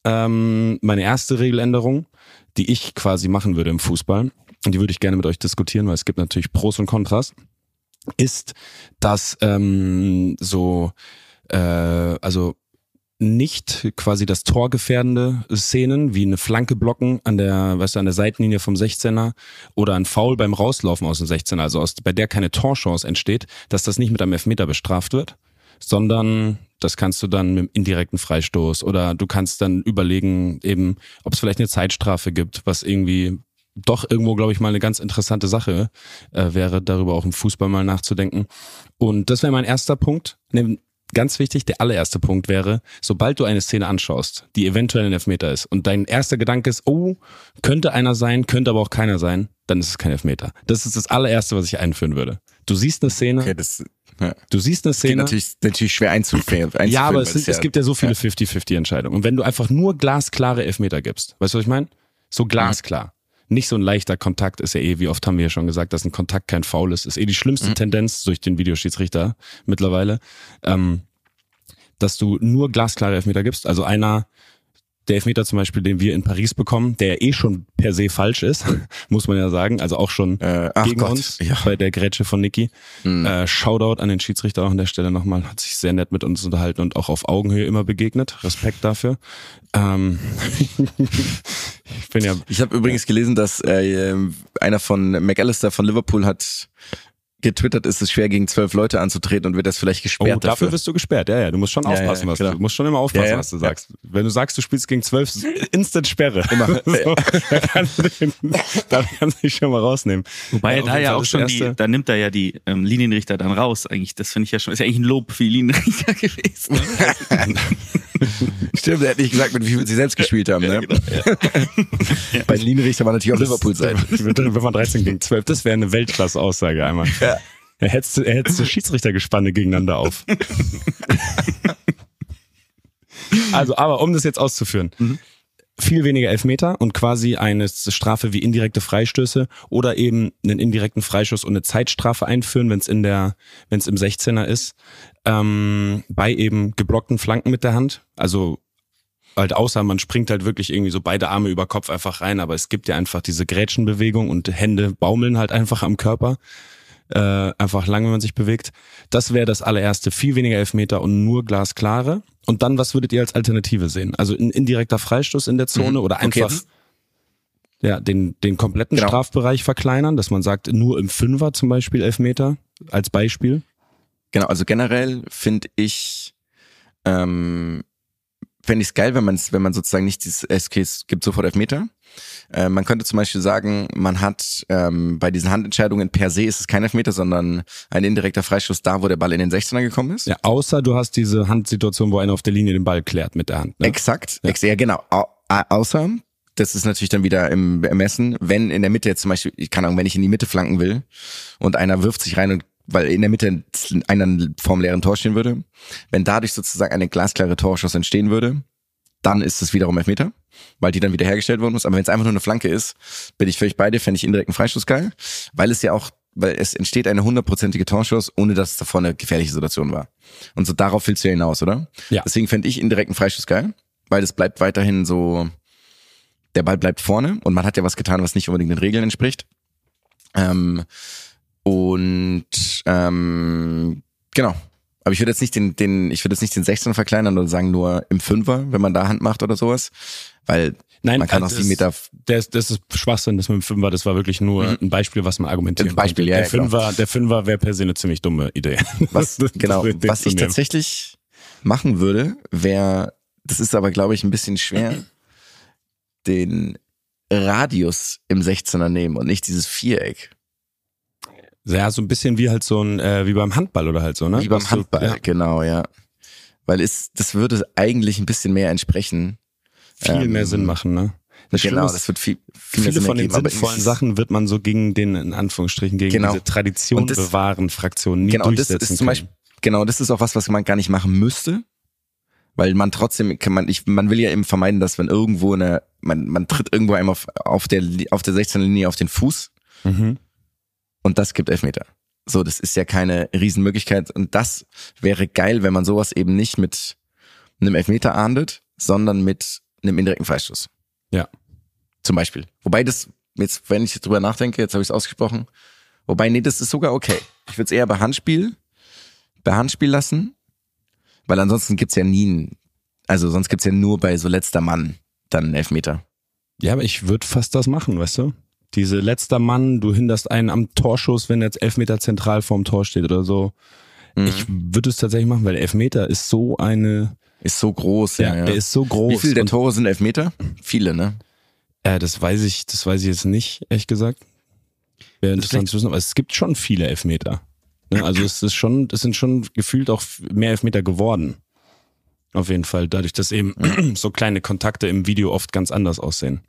ähm, meine erste Regeländerung, die ich quasi machen würde im Fußball, und die würde ich gerne mit euch diskutieren, weil es gibt natürlich Pros und Kontras, ist, dass ähm, so äh, also nicht quasi das Tor gefährdende Szenen wie eine Flanke blocken an der, weißt du, an der Seitenlinie vom 16er oder ein Foul beim Rauslaufen aus dem 16er, also aus, bei der keine Torchance entsteht, dass das nicht mit einem Elfmeter bestraft wird, sondern das kannst du dann mit einem indirekten Freistoß oder du kannst dann überlegen, eben, ob es vielleicht eine Zeitstrafe gibt, was irgendwie doch irgendwo, glaube ich, mal eine ganz interessante Sache äh, wäre, darüber auch im Fußball mal nachzudenken. Und das wäre mein erster Punkt ganz wichtig, der allererste Punkt wäre, sobald du eine Szene anschaust, die eventuell ein Elfmeter ist und dein erster Gedanke ist, oh, könnte einer sein, könnte aber auch keiner sein, dann ist es kein Elfmeter. Das ist das allererste, was ich einführen würde. Du siehst eine Szene, Okay, das, ja. du siehst eine Geht Szene. natürlich, natürlich schwer einzuführen. [laughs] Ja, aber es, sind, es gibt ja so viele 50-50 Entscheidungen. Und wenn du einfach nur glasklare Elfmeter gibst, weißt du, was ich meine? So glasklar. Nicht so ein leichter Kontakt ist ja eh, wie oft haben wir ja schon gesagt, dass ein Kontakt kein Foul ist, ist eh die schlimmste Tendenz durch den Videoschiedsrichter mittlerweile. Ähm, dass du nur glasklare Elfmeter gibst. Also einer, Elfmeter zum Beispiel, den wir in Paris bekommen, der eh schon per se falsch ist, [laughs] muss man ja sagen. Also auch schon Äh, gegen Gott, uns ja. bei der Grätsche von Niki. Mhm. Äh, Shoutout an den Schiedsrichter auch an der Stelle nochmal. Hat sich sehr nett mit uns unterhalten und auch auf Augenhöhe immer begegnet. Respekt dafür. Ähm, [laughs] ich bin ja Ich habe übrigens gelesen, dass äh, einer von McAllister von Liverpool hat getwittert, ist es schwer gegen zwölf Leute anzutreten und wird das vielleicht Oh, gesperrt dafür dafür. wirst du gesperrt. Ja, ja, du musst schon Ja, aufpassen, ja, was genau. du, du musst schon immer aufpassen, Ja, ja. was du sagst. Wenn du sagst, du spielst gegen zwölf, [laughs] instant Sperre. Immer. [laughs] so, da kannst du den, da kannst du dich schon mal rausnehmen. Wobei da ja auch schon Erste. die, da nimmt er ja die ähm, Linienrichter dann raus. Eigentlich, das finde ich ja schon, ist ja eigentlich ein Lob für die Linienrichter [laughs] gewesen. Stimmt, er hat nicht gesagt, mit wie viel sie selbst gespielt haben. Ne? Bei den Linienrichter war natürlich auch Liverpool-Seite. Wenn man 13 gegen 12, das wäre eine Weltklasse-Aussage einmal. Er hetzt, er hetzt Schiedsrichtergespanne gegeneinander auf. [laughs] also, aber um das jetzt auszuführen. Viel weniger Elfmeter und quasi eine Strafe wie indirekte Freistöße oder eben einen indirekten Freischuss und eine Zeitstrafe einführen, wenn es in der, wenn es im 16er ist, ähm, bei eben geblockten Flanken mit der Hand. Also halt außer man springt halt wirklich irgendwie so beide Arme über Kopf einfach rein, aber es gibt ja einfach diese Grätschenbewegung und Hände baumeln halt einfach am Körper. Äh, einfach lang, wenn man sich bewegt. Das wäre das allererste. Viel weniger Elfmeter und nur glasklare. Und dann, was würdet ihr als Alternative sehen? Also ein indirekter Freistoß in der Zone Mhm. oder Okay, einfach jetzt- ja, den, den kompletten Genau. Strafbereich verkleinern, dass man sagt, nur im Fünfer zum Beispiel Elfmeter als Beispiel. Genau, also generell finde ich, ähm, fände ich es geil, wenn man wenn man sozusagen nicht dieses es gibt sofort Elfmeter. Äh, man könnte zum Beispiel sagen, man hat ähm, bei diesen Handentscheidungen per se ist es kein Elfmeter, sondern ein indirekter Freistoß da, wo der Ball in den 16er gekommen ist. Ja, außer du hast diese Handsituation, wo einer auf der Linie den Ball klärt mit der Hand. Ne? Exakt, ja. Ex ja genau. Au au- außer, das ist natürlich dann wieder im Ermessen, wenn in der Mitte jetzt zum Beispiel, ich kann Ahnung, wenn ich in die Mitte flanken will und einer wirft sich rein und weil in der Mitte einer vorm leeren Tor stehen würde, wenn dadurch sozusagen eine glasklare Torschuss entstehen würde, dann ist es wiederum Elfmeter, weil die dann wieder hergestellt worden muss. Aber wenn es einfach nur eine Flanke ist, bin ich völlig bei dir, fände ich indirekten Freistoß geil, weil es ja auch, weil es entsteht eine hundertprozentige Torschuss, ohne dass es davor eine gefährliche Situation war. Und so darauf willst du ja hinaus, oder? Ja. Deswegen fände ich indirekten Freistoß geil, weil es bleibt weiterhin so, der Ball bleibt vorne und man hat ja was getan, was nicht unbedingt den Regeln entspricht. Ähm, und ähm, genau. Aber ich würde jetzt nicht den, den, ich würde jetzt nicht den 16 verkleinern oder sagen nur im Fünfer, wenn man da Hand macht oder sowas. Weil Nein, man kann auch das- sieben Meter Das, das ist Schwachsinn, das mit dem Fünfer, das war wirklich nur ein Beispiel, was man argumentieren Ein Beispiel, konnte. ja, Der ja, genau. Fünfer, der Fünfer wäre per se eine ziemlich dumme Idee. [laughs] Was, Das- genau, das- was ich tatsächlich machen würde, wäre, das ist aber, glaube ich, ein bisschen schwer, den Radius im 16er nehmen und nicht dieses Viereck. Ja, so ein bisschen wie halt so ein, äh, wie beim Handball oder halt so, ne? Wie beim Was Handball, ja, genau, ja. Weil es, das würde eigentlich ein bisschen mehr entsprechen. viel Ähm, mehr Sinn machen, ne? Das genau, ist, das wird viel, viel viele von den sinnvollen Sachen wird man so gegen den, in Anführungsstrichen, gegen Genau. diese Tradition das- bewahren Fraktion nie genau, und das durchsetzen ist zum. Beispiel, genau, das ist auch was, was man gar nicht machen müsste, weil man trotzdem, kann man, ich, man will ja eben vermeiden, dass wenn irgendwo eine, man, man tritt irgendwo einem auf, auf der, auf der 16er Linie auf den Fuß Mhm. Und das gibt Elfmeter. So, das ist ja keine Riesenmöglichkeit und das wäre geil, wenn man sowas eben nicht mit einem Elfmeter ahndet, sondern mit einem indirekten Freistoß. Ja. Zum Beispiel. Wobei das, jetzt, wenn ich drüber nachdenke, jetzt habe ich es ausgesprochen, wobei, nee, das ist sogar okay. Ich würde es eher bei Handspiel, bei Handspiel lassen, weil ansonsten gibt's ja nie, einen- also sonst gibt's ja nur bei so letzter Mann dann einen Elfmeter. Ja, aber ich würde fast das machen, weißt du? Diese letzter Mann, du hinderst einen am Torschuss, wenn jetzt Elfmeter zentral vorm Tor steht oder so. Mhm. Ich würde es tatsächlich machen, weil Elfmeter ist so eine, Ist so groß, ja. ja, der ist so groß. Wie viele der Tore sind Elfmeter? Viele, ne? äh, das weiß ich, das weiß ich jetzt nicht, ehrlich gesagt. Wäre interessant zu wissen, aber es gibt schon viele Elfmeter. Ne? Also es ist schon, es sind schon gefühlt auch mehr Elfmeter geworden. Auf jeden Fall, dadurch, dass eben [clears throat] so kleine Kontakte im Video oft ganz anders aussehen.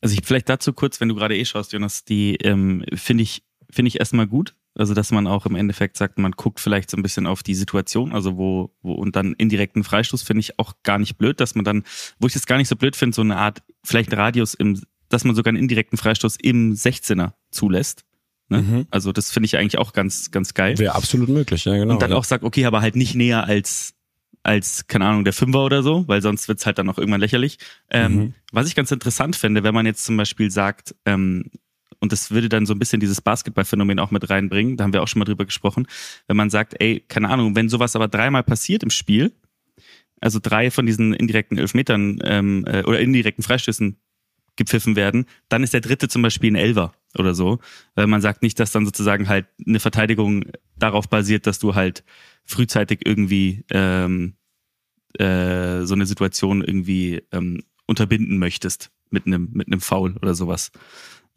Also ich vielleicht dazu kurz, wenn du gerade eh schaust, Jonas, die ähm, finde ich finde ich erstmal gut. Also dass man auch im Endeffekt sagt, man guckt vielleicht so ein bisschen auf die Situation, also wo wo und dann indirekten Freistoß finde ich auch gar nicht blöd, dass man dann, wo ich das gar nicht so blöd finde, so eine Art vielleicht Radius im, dass man sogar einen indirekten Freistoß im 16er zulässt. Ne? Mhm. Also das finde ich eigentlich auch ganz ganz geil. Wäre absolut möglich, ja genau. und dann ja. auch sagt, okay, aber halt nicht näher als als, keine Ahnung, der Fünfer oder so, weil sonst wird's halt dann auch irgendwann lächerlich. Ähm, Mhm. Was ich ganz interessant finde, wenn man jetzt zum Beispiel sagt, ähm, und das würde dann so ein bisschen dieses Basketballphänomen auch mit reinbringen, da haben wir auch schon mal drüber gesprochen, wenn man sagt, ey, keine Ahnung, wenn sowas aber dreimal passiert im Spiel, also drei von diesen indirekten Elfmetern ähm, äh, oder indirekten Freistößen gepfiffen werden, dann ist der dritte zum Beispiel ein Elver oder so. Weil man sagt nicht, dass dann sozusagen halt eine Verteidigung darauf basiert, dass du halt frühzeitig irgendwie ähm, äh, so eine Situation irgendwie ähm, unterbinden möchtest mit einem mit einem Foul oder sowas.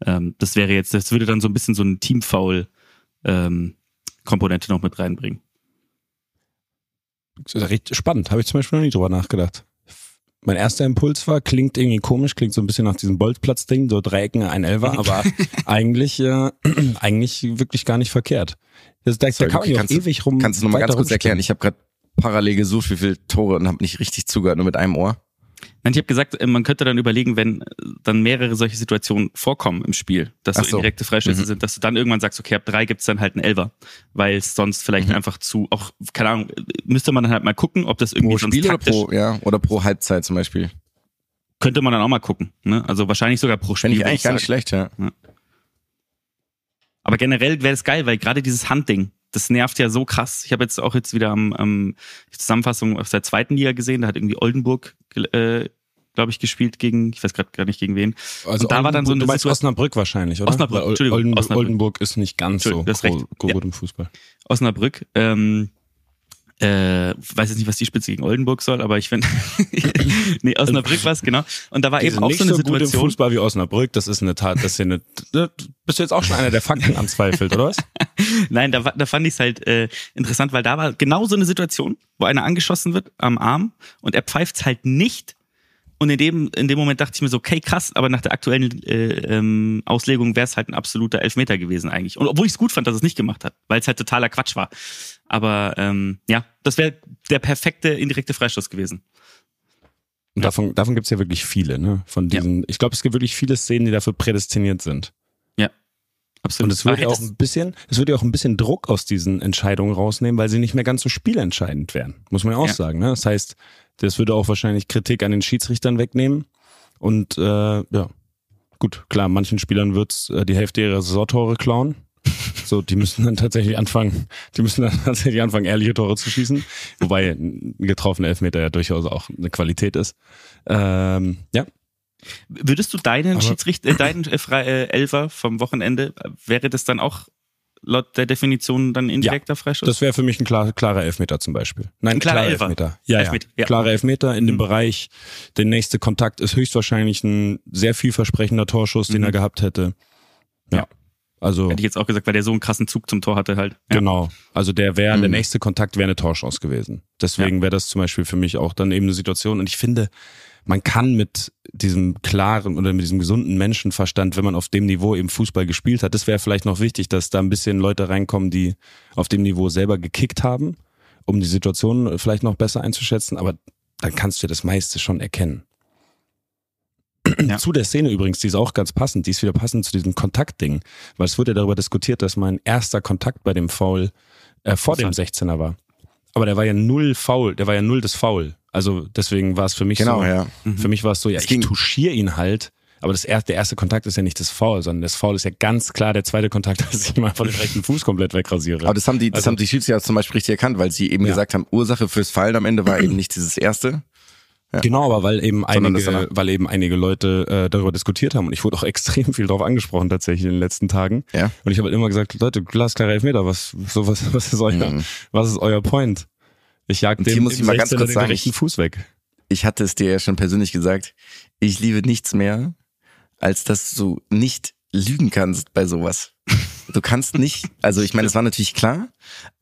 Ähm, das wäre jetzt, das würde dann so ein bisschen so ein Teamfoul ähm, Komponente noch mit reinbringen. Das ist recht spannend, habe ich zum Beispiel noch nie drüber nachgedacht. Mein erster Impuls war, klingt irgendwie komisch, klingt so ein bisschen nach diesem Bolzplatz-Ding, so Dreiecken, ein Elfer, aber [laughs] eigentlich, äh, [clears throat] eigentlich wirklich gar nicht verkehrt. Das, da, da Sorry, kann man kannst du- ewig rum. Kannst du nochmal ganz kurz erklären? Ich habe gerade parallel gesucht, wie viele Tore und habe nicht richtig zugehört, nur mit einem Ohr. Nein, ich habe gesagt, äh, man könnte dann überlegen, wenn äh, dann mehrere solche Situationen vorkommen im Spiel, dass so so. indirekte Freistöße Mhm. sind, dass du dann irgendwann sagst, okay, ab drei gibt's dann halt einen Elfer, weil es sonst vielleicht Mhm. einfach zu, auch, keine Ahnung, äh, müsste man dann halt mal gucken, ob das irgendwie Pro sonst Spiel oder pro, ja, oder pro Halbzeit zum Beispiel. könnte man dann auch mal gucken. Ne? Also wahrscheinlich sogar pro Spiel. Fände ich eigentlich gar nicht schlecht, ja. Aber generell wäre es geil, weil gerade dieses Handding, das nervt ja so krass. Ich habe jetzt auch jetzt wieder am, am die Zusammenfassung aus der zweiten Liga gesehen, da hat irgendwie Oldenburg, äh, glaube ich, gespielt gegen, ich weiß gerade gar nicht gegen wen. Also Und da war dann so eine du meinst Situation- Osnabrück wahrscheinlich, oder? Osnabrück, Entschuldigung, Oldenburg, Osnabrück. Oldenburg ist nicht ganz so Ja. gut im Fußball. Osnabrück. Ähm, äh, weiß jetzt nicht, was die Spitze gegen Oldenburg soll, aber ich finde, [laughs] nee, Osnabrück war es, genau. Und da war Die eben auch so eine so gut im Situation. Fußball wie Osnabrück. Das ist eine Tat, das ist eine. Bist du jetzt auch schon einer, der Fakten anzweifelt, oder was? [laughs] Nein, da, da fand ich es halt äh, interessant, weil da war genau so eine Situation, wo einer angeschossen wird am Arm und er pfeift's halt nicht. Und in dem, in dem Moment dachte ich mir so, okay, krass, aber nach der aktuellen äh, ähm, Auslegung wäre es halt ein absoluter Elfmeter gewesen eigentlich. Und obwohl ich es gut fand, dass es nicht gemacht hat, weil es halt totaler Quatsch war. Aber ähm, ja, das wäre der perfekte indirekte Freistoß gewesen. Und davon, davon gibt's ja wirklich viele, ne? Von Ja. diesen, ich glaube, es gibt wirklich viele Szenen, die dafür prädestiniert sind. Absolut. Und es würde ja auch ein bisschen, es würde ja auch ein bisschen Druck aus diesen Entscheidungen rausnehmen, weil sie nicht mehr ganz so spielentscheidend wären. Muss man ja auch Ja. sagen. Ne? Das heißt, das würde auch wahrscheinlich Kritik an den Schiedsrichtern wegnehmen. Und äh, ja, gut, klar, manchen Spielern wird's äh, die Hälfte ihrer Saisontore klauen. So, die müssen dann tatsächlich anfangen, die müssen dann [laughs] tatsächlich anfangen, ehrliche Tore zu schießen. Wobei ein getroffener Elfmeter ja durchaus auch eine Qualität ist. Ähm, ja, Würdest du deinen Aber- Schiedsrichter, äh, deinen äh, äh, Elfer vom Wochenende, wäre das dann auch laut der Definition dann indirekter Freistoß? Das wäre für mich ein klar, klarer Elfmeter zum Beispiel. Nein, Ein klarer klarer. Elfmeter. Ja, Elfmeter, ja. ja. Klarer Elfmeter in dem Mhm. Bereich. Der nächste Kontakt ist höchstwahrscheinlich ein sehr vielversprechender Torschuss, den Mhm. er gehabt hätte. Ja. Ja. Also, Hätte ich jetzt auch gesagt, weil der so einen krassen Zug zum Tor hatte halt. Ja. genau. Also der wäre, der Mhm. nächste Kontakt wäre eine Torchance gewesen. Deswegen wäre das zum Beispiel für mich auch dann eben eine Situation. Und ich finde, man kann mit diesem klaren oder mit diesem gesunden Menschenverstand, wenn man auf dem Niveau eben Fußball gespielt hat, das wäre vielleicht noch wichtig, dass da ein bisschen Leute reinkommen, die auf dem Niveau selber gekickt haben, um die Situation vielleicht noch besser einzuschätzen, aber dann kannst du das meiste schon erkennen. Ja. Zu der Szene übrigens, die ist auch ganz passend, die ist wieder passend zu diesem Kontaktding, weil es wurde ja darüber diskutiert, dass mein erster Kontakt bei dem Foul äh, vor dem 16er war. Aber der war ja null Foul, der war ja null das Foul. Also deswegen war es für mich Genau, so, ja. für mich war es so, ja, Es ich touchiere ihn halt, aber das erste, der erste Kontakt ist ja nicht das Foul, sondern das Foul ist ja ganz klar der zweite Kontakt, [laughs] dass ich ihm einfach den rechten Fuß komplett wegrasiere. Aber das haben die, das Also- haben die Schiedsrichter zum Beispiel richtig erkannt, weil sie eben Ja. gesagt haben, Ursache fürs Fallen am Ende war eben nicht dieses erste. Ja. Genau, aber weil eben Sondern einige, weil eben einige Leute äh, darüber diskutiert haben und ich wurde auch [laughs] extrem viel darauf angesprochen tatsächlich in den letzten Tagen. Ja. Und ich habe halt immer gesagt, Leute, glasklare Elfmeter, was, so was, was ist euer, Mhm. was ist euer Point? Ich jag dem muss ich mal ganz 16er kurz den sagen, rechten Fuß weg. Ich hatte es dir ja schon persönlich gesagt. Ich liebe nichts mehr, als dass du nicht lügen kannst bei sowas. Du kannst nicht, also ich meine, es war natürlich klar,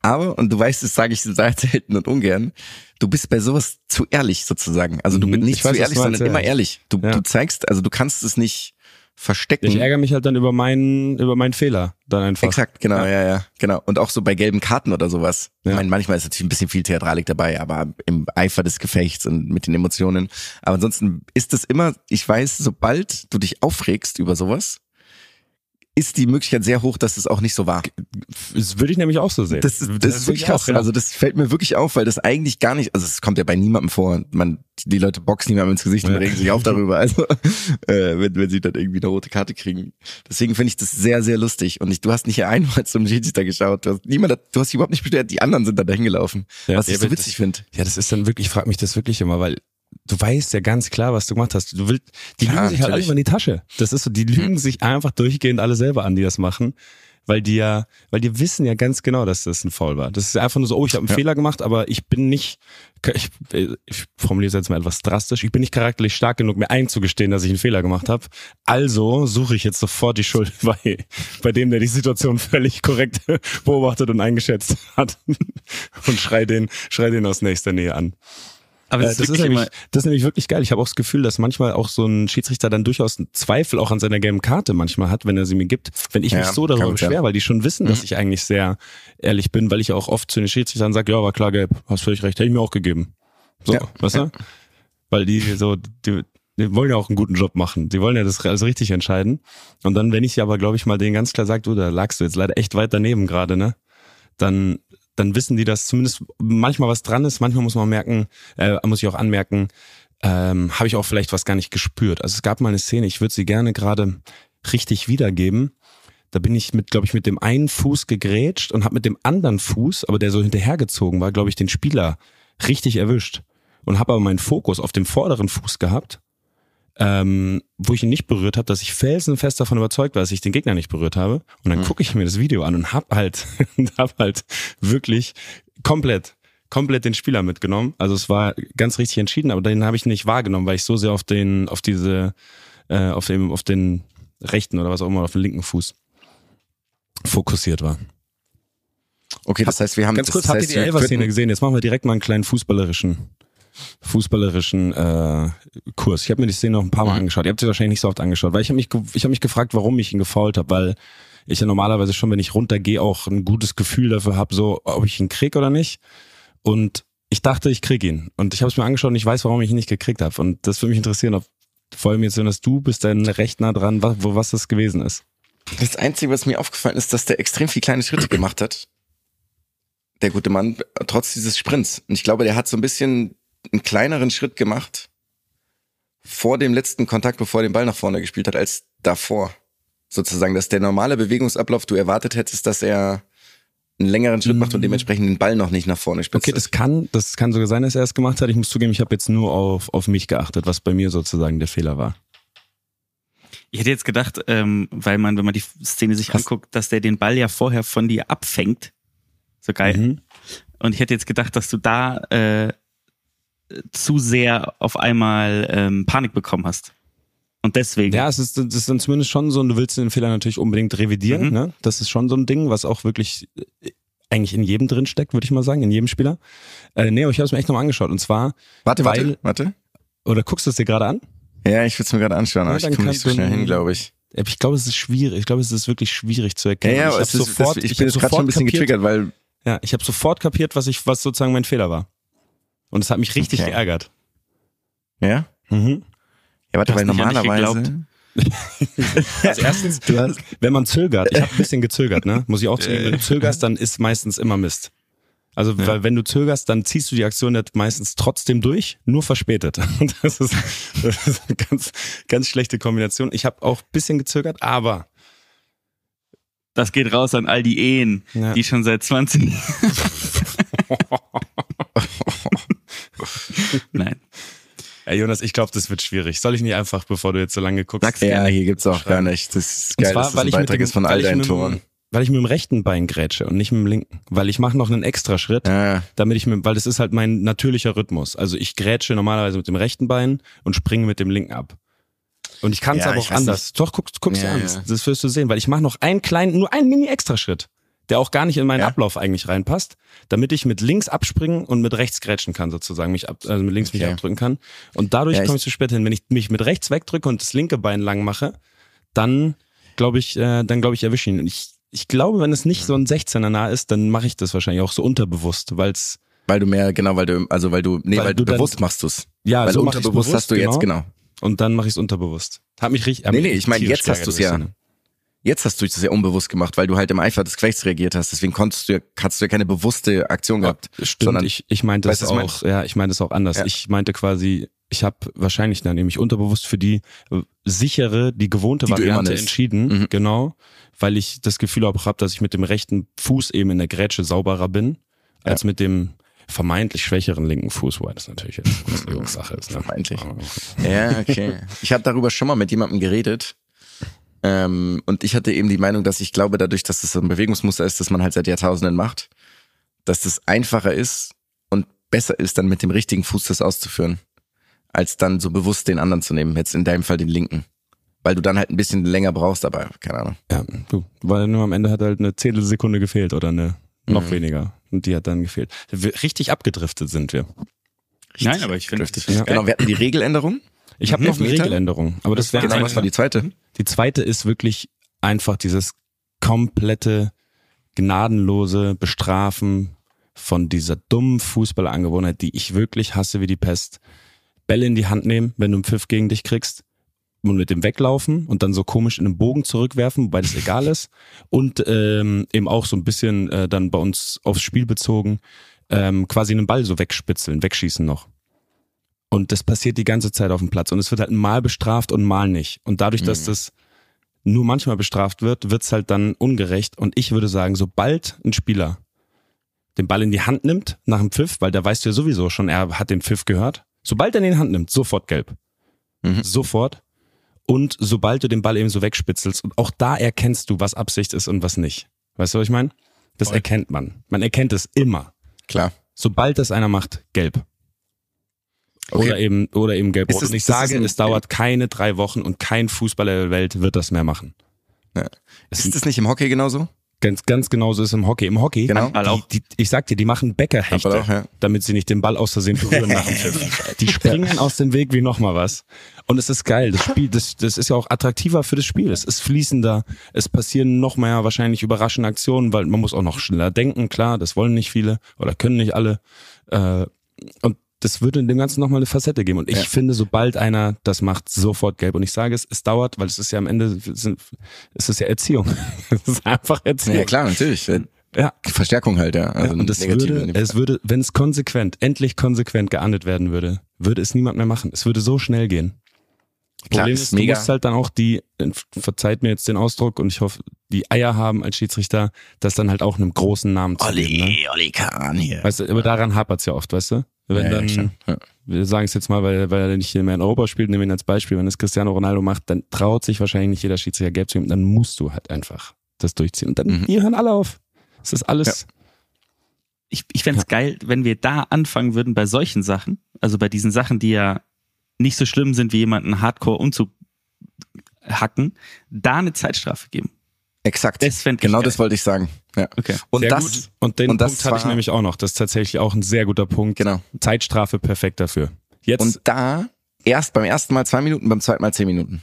aber, und du weißt, das sage ich sehr selten und ungern, du bist bei sowas zu ehrlich sozusagen. Also du Mhm, bist nicht ich weiß, zu ehrlich, sondern immer ehrlich. Du, Ja. du zeigst, also du kannst es nicht verstecken. Ich ärgere mich halt dann über meinen, über meinen Fehler dann einfach. Exakt, genau, Ja. ja. ja, genau. Und auch so bei gelben Karten oder sowas. Ja. Ich meine, manchmal ist natürlich ein bisschen viel Theatralik dabei, aber im Eifer des Gefechts und mit den Emotionen. Aber ansonsten ist es immer, ich weiß, sobald du dich aufregst über sowas, ist die Möglichkeit sehr hoch, dass es auch nicht so war. Das würde ich nämlich auch so sehen. Das, das, ist sehe wirklich ich auch, krass. ja. Also das fällt mir wirklich auf, weil das eigentlich gar nicht, also es kommt ja bei niemandem vor. Man, die Leute boxen niemandem ins Gesicht und Ja. regen sich auf darüber, also äh, wenn, wenn sie dann irgendwie eine rote Karte kriegen. Deswegen finde ich das sehr, sehr lustig. Und ich, du hast nicht einmal zum Schiedsrichter geschaut. Du hast, niemand, hat- du hast dich überhaupt nicht beschwert. Die anderen sind dann dahin gelaufen. Ja. was ich so witzig finde. Ja, das ist dann wirklich, ich frage mich das wirklich immer, weil du weißt ja ganz klar, was du gemacht hast. Du willst, die Klar, lügen sich halt immer in die Tasche. Das ist so, die lügen sich einfach durchgehend alle selber an, die das machen. Weil die ja, weil die wissen ja ganz genau, dass das ein Foul war. Das ist einfach nur so, oh, ich habe einen Ja. Fehler gemacht, aber ich bin nicht, ich, ich formuliere es jetzt mal etwas drastisch, ich bin nicht charakterlich stark genug, mir einzugestehen, dass ich einen Fehler gemacht habe. Also suche ich jetzt sofort die Schuld [laughs] bei, bei dem, der die Situation völlig korrekt [laughs] beobachtet und eingeschätzt hat. [laughs] Und schrei den, schrei den aus nächster Nähe an. Aber Äh, es das, ist nämlich, das ist nämlich wirklich geil. Ich habe auch das Gefühl, dass manchmal auch so ein Schiedsrichter dann durchaus einen Zweifel auch an seiner gelben Karte manchmal hat, wenn er sie mir gibt. Wenn ich Ja, mich so darüber beschwer, weil die schon wissen, dass Mhm. ich eigentlich sehr ehrlich bin, weil ich auch oft zu den Schiedsrichtern sage, ja, war klar gelb, hast völlig recht, hätte ich mir auch gegeben. So, Ja. weißt du? weil die so, die, die wollen ja auch einen guten Job machen. Die wollen ja das also richtig entscheiden. Und dann, wenn ich sie aber, glaube ich, mal denen ganz klar sage, du, da lagst du jetzt leider echt weit daneben gerade, ne? Dann, dann wissen die, dass zumindest manchmal was dran ist. Manchmal muss man merken, äh, muss ich auch anmerken, ähm, habe ich auch vielleicht was gar nicht gespürt. Also es gab mal eine Szene, ich würde sie gerne gerade richtig wiedergeben. Da bin ich mit, glaube ich, mit dem einen Fuß gegrätscht und habe mit dem anderen Fuß, aber der so hinterhergezogen war, glaube ich, den Spieler richtig erwischt und habe aber meinen Fokus auf dem vorderen Fuß gehabt, ähm, wo ich ihn nicht berührt habe, dass ich felsenfest davon überzeugt war, dass ich den Gegner nicht berührt habe. Und dann mhm. gucke ich mir das Video an und hab halt, [laughs] hab halt wirklich komplett komplett den Spieler mitgenommen. Also es war ganz richtig entschieden, aber den habe ich nicht wahrgenommen, weil ich so sehr auf den, auf diese, äh, auf dem, auf den rechten oder was auch immer, auf den linken Fuß fokussiert war. Okay, das heißt, wir haben ganz kurz, habt ihr die Elfer-Szene gesehen? Jetzt machen wir direkt mal einen kleinen fußballerischen fußballerischen äh, Kurs. Ich habe mir die Szene noch ein paar Mal mhm. angeschaut. Ihr habt sie wahrscheinlich nicht so oft angeschaut, weil ich habe mich ich habe mich gefragt, warum ich ihn gefault habe, weil ich ja normalerweise schon, wenn ich runtergehe, auch ein gutes Gefühl dafür habe, so ob ich ihn krieg oder nicht. Und ich dachte, ich krieg ihn. Und ich habe es mir angeschaut und ich weiß, warum ich ihn nicht gekriegt habe. Und das würde mich interessieren, ob vor allem jetzt, wenn das du bist, dann recht nah dran, was, wo was das gewesen ist. Das Einzige, was mir aufgefallen ist, dass der extrem viel kleine Schritte gemacht hat. Der gute Mann, trotz dieses Sprints. Und ich glaube, der hat so ein bisschen einen kleineren Schritt gemacht vor dem letzten Kontakt, bevor er den Ball nach vorne gespielt hat, als davor. Sozusagen, dass der normale Bewegungsablauf, du erwartet hättest, dass er einen längeren Schritt macht und mhm. dementsprechend den Ball noch nicht nach vorne spielt. Okay, das kann, das kann sogar sein, dass er es gemacht hat. Ich muss zugeben, ich habe jetzt nur auf, auf mich geachtet, was bei mir sozusagen der Fehler war. Ich hätte jetzt gedacht, ähm, weil man, wenn man die Szene sich was? anguckt, dass der den Ball ja vorher von dir abfängt. So geil. Mhm. Und ich hätte jetzt gedacht, dass du da äh, zu sehr auf einmal ähm, Panik bekommen hast. Und deswegen. Ja, es ist, das ist dann zumindest schon so, und du willst den Fehler natürlich unbedingt revidieren. Mhm. Ne? Das ist schon so ein Ding, was auch wirklich äh, eigentlich in jedem drin steckt, würde ich mal sagen, in jedem Spieler. Äh, nee, aber ich habe es mir echt nochmal angeschaut. Und zwar. Warte, weil, warte, warte. Oder guckst du es dir gerade an? Ja, ich würde es mir gerade anschauen, aber ja, ich komme nicht so schnell hin, glaube ich. Ich glaube, es ist schwierig. Ich glaube, es ist wirklich schwierig zu erkennen. Ja, ja, ich, es ist, sofort, das, ich, ich bin jetzt gerade schon ein bisschen kapiert, getriggert, weil. Ja, ich habe sofort kapiert, was ich, was sozusagen mein Fehler war. Und es hat mich richtig okay. geärgert. Ja? Mhm. Ja, warte, weil normalerweise. [laughs] also erstens, du hast, wenn man zögert, ich habe ein bisschen gezögert, ne? Muss ich auch zugeben, wenn du zögerst, dann ist meistens immer Mist. Also, ja. weil wenn du zögerst, dann ziehst du die Aktion nicht meistens trotzdem durch, nur verspätet. [laughs] Das ist, das ist eine ganz, ganz schlechte Kombination. Ich habe auch ein bisschen gezögert, aber das geht raus an all die Ehen, ja. die schon seit 20 [laughs] [laughs] Nein. Ja, Jonas, ich glaube, das wird schwierig. Soll ich nicht einfach, bevor du jetzt so lange guckst? Sag's ja, hier gibt's auch gar nicht. Das ist geil, zwar, dass das ein Beitrag ist von all deinen Toren. Weil ich mit dem rechten Bein grätsche und nicht mit dem linken. Weil ich mache noch einen extra Schritt, ja. damit ich mit, weil das ist halt mein natürlicher Rhythmus. Also ich grätsche normalerweise mit dem rechten Bein und springe mit dem linken ab. Und ich kann es ja, aber auch anders. Nicht. Doch, guckst, guckst ja, dir an. Das wirst du sehen, weil ich mache noch einen kleinen, nur einen Mini-Extra-Schritt der auch gar nicht in meinen ja. Ablauf eigentlich reinpasst, damit ich mit links abspringen und mit rechts grätschen kann sozusagen, mich ab, also mit links okay. mich abdrücken kann. Und dadurch ja, komme ich zu spät hin. Wenn ich mich mit rechts wegdrücke und das linke Bein lang mache, dann glaube ich, äh, dann glaube ich erwische ihn. Und ich, ich glaube, wenn es nicht so ein 16er nah ist, dann mache ich das wahrscheinlich auch so unterbewusst, weil es weil du mehr, genau, weil du, also weil du, nee, weil, weil du bewusst dann, machst du's. Ja, weil so unterbewusst hast du genau. jetzt, genau. Und dann mache ich es unterbewusst. Hat mich richtig. Nee, nee, ich meine, jetzt hast du es ja. Jetzt hast du das ja unbewusst gemacht, weil du halt im Eifer des Gefechts reagiert hast. Deswegen konntest du, ja, hast du ja keine bewusste Aktion gehabt. Ja, stimmt, sondern, ich, ich meinte es auch, ja, ich meinte es auch anders. Ja. Ich meinte quasi, ich habe wahrscheinlich dann nämlich unterbewusst für die äh, sichere, die gewohnte die Variante entschieden, mhm. genau, weil ich das Gefühl auch habe, dass ich mit dem rechten Fuß eben in der Grätsche sauberer bin, als mit dem vermeintlich schwächeren linken Fuß, wobei das natürlich jetzt eine [laughs] Übungssache ist. Ne? Vermeintlich. Ja, okay. Ich habe darüber schon mal mit jemandem geredet, ähm, und ich hatte eben die Meinung, dass ich glaube, dadurch, dass es so ein Bewegungsmuster ist, das man halt seit Jahrtausenden macht, dass das einfacher ist und besser ist, dann mit dem richtigen Fuß das auszuführen, als dann so bewusst den anderen zu nehmen. Jetzt in deinem Fall den linken. Weil du dann halt ein bisschen länger brauchst, aber keine Ahnung. Ja, du, weil nur am Ende hat halt eine Zehntelsekunde gefehlt oder eine noch mhm. weniger. Und die hat dann gefehlt. Richtig abgedriftet sind wir. Richtig Nein, aber ich finde, ja. genau, wir hatten die Regeländerung. Ich habe mhm. noch eine Regeländerung, aber das wäre genau, was war die zweite? Die zweite ist wirklich einfach dieses komplette gnadenlose Bestrafen von dieser dummen Fußballangewohnheit, die ich wirklich hasse wie die Pest. Bälle in die Hand nehmen, wenn du einen Pfiff gegen dich kriegst und mit dem weglaufen und dann so komisch in den Bogen zurückwerfen, wobei das egal ist. Und ähm, eben auch so ein bisschen äh, dann bei uns aufs Spiel bezogen, ähm, quasi einen Ball so wegspitzeln, wegschießen noch. Und das passiert die ganze Zeit auf dem Platz. Und es wird halt mal bestraft und mal nicht. Und dadurch, dass das nur manchmal bestraft wird, wird's halt dann ungerecht. Und ich würde sagen, sobald ein Spieler den Ball in die Hand nimmt nach dem Pfiff, weil da weißt du ja sowieso schon, er hat den Pfiff gehört. Sobald er ihn in die Hand nimmt, sofort gelb. Mhm. Sofort. Und sobald du den Ball eben so wegspitzelst, und auch da erkennst du, was Absicht ist und was nicht. Weißt du, was ich meine? Das erkennt man. Man erkennt es immer. Klar. Sobald das einer macht, gelb. Okay. Oder eben, oder eben gelb. Ist das- und ich ist sage, ein- es dauert keine drei Wochen und kein Fußballer der Welt wird das mehr machen. Ja. Ist das nicht im Hockey genauso? Ganz, ganz genauso ist im Hockey. Im Hockey, Genau. Die, die, ich sag dir, die machen Bäckerhechte, ja. damit sie nicht den Ball aus Versehen berühren nach dem Pfiff. [laughs] Die springen aus dem Weg wie nochmal was. Und es ist geil. Das Spiel, das, das ist ja auch attraktiver für das Spiel. Es ist fließender. Es passieren noch mehr wahrscheinlich überraschende Aktionen, weil man muss auch noch schneller denken. Klar, das wollen nicht viele oder können nicht alle. Äh, und das würde dem Ganzen nochmal eine Facette geben. Und ich Ja. finde, sobald einer das macht, sofort gelb. Und ich sage es, es dauert, weil es ist ja am Ende, es ist ja Erziehung. [laughs] es ist einfach Erziehung. Ja, klar, natürlich. Ja. Verstärkung halt, ja. Also und es negative in würde, es würde, wenn es konsequent, endlich konsequent geahndet werden würde, würde es niemand mehr machen. Es würde so schnell gehen. Klar, Problem ist ist, du mega. musst halt dann auch die, verzeiht mir jetzt den Ausdruck und ich hoffe, die Eier haben als Schiedsrichter, das dann halt auch einem großen Namen zu geben. Ne? Olli, Olli Kahn hier. Weißt du, aber daran hapert's ja oft, weißt du? Wenn Ja, ja, dann, klar. Ja. wir sagen es jetzt mal, weil, weil er nicht hier mehr in Europa spielt, nehmen wir ihn als Beispiel, wenn es Cristiano Ronaldo macht, dann traut sich wahrscheinlich nicht jeder Schiedsrichter gelb zu geben, dann musst du halt einfach das durchziehen. Und dann, Mhm. die hören alle auf. Es ist alles, ich, ich fände es geil, wenn wir da anfangen würden bei solchen Sachen, also bei diesen Sachen, die ja nicht so schlimm sind, wie jemanden hardcore umzuhacken, da eine Zeitstrafe geben. Exakt. Das genau geil. das wollte ich sagen. Ja. Okay. Und Sehr das, gut. Und den und das Punkt hatte ich war- nämlich auch noch. Das ist tatsächlich auch ein sehr guter Punkt. genau. Zeitstrafe perfekt dafür. Jetzt, Und da erst beim ersten Mal zwei Minuten, beim zweiten Mal zehn Minuten.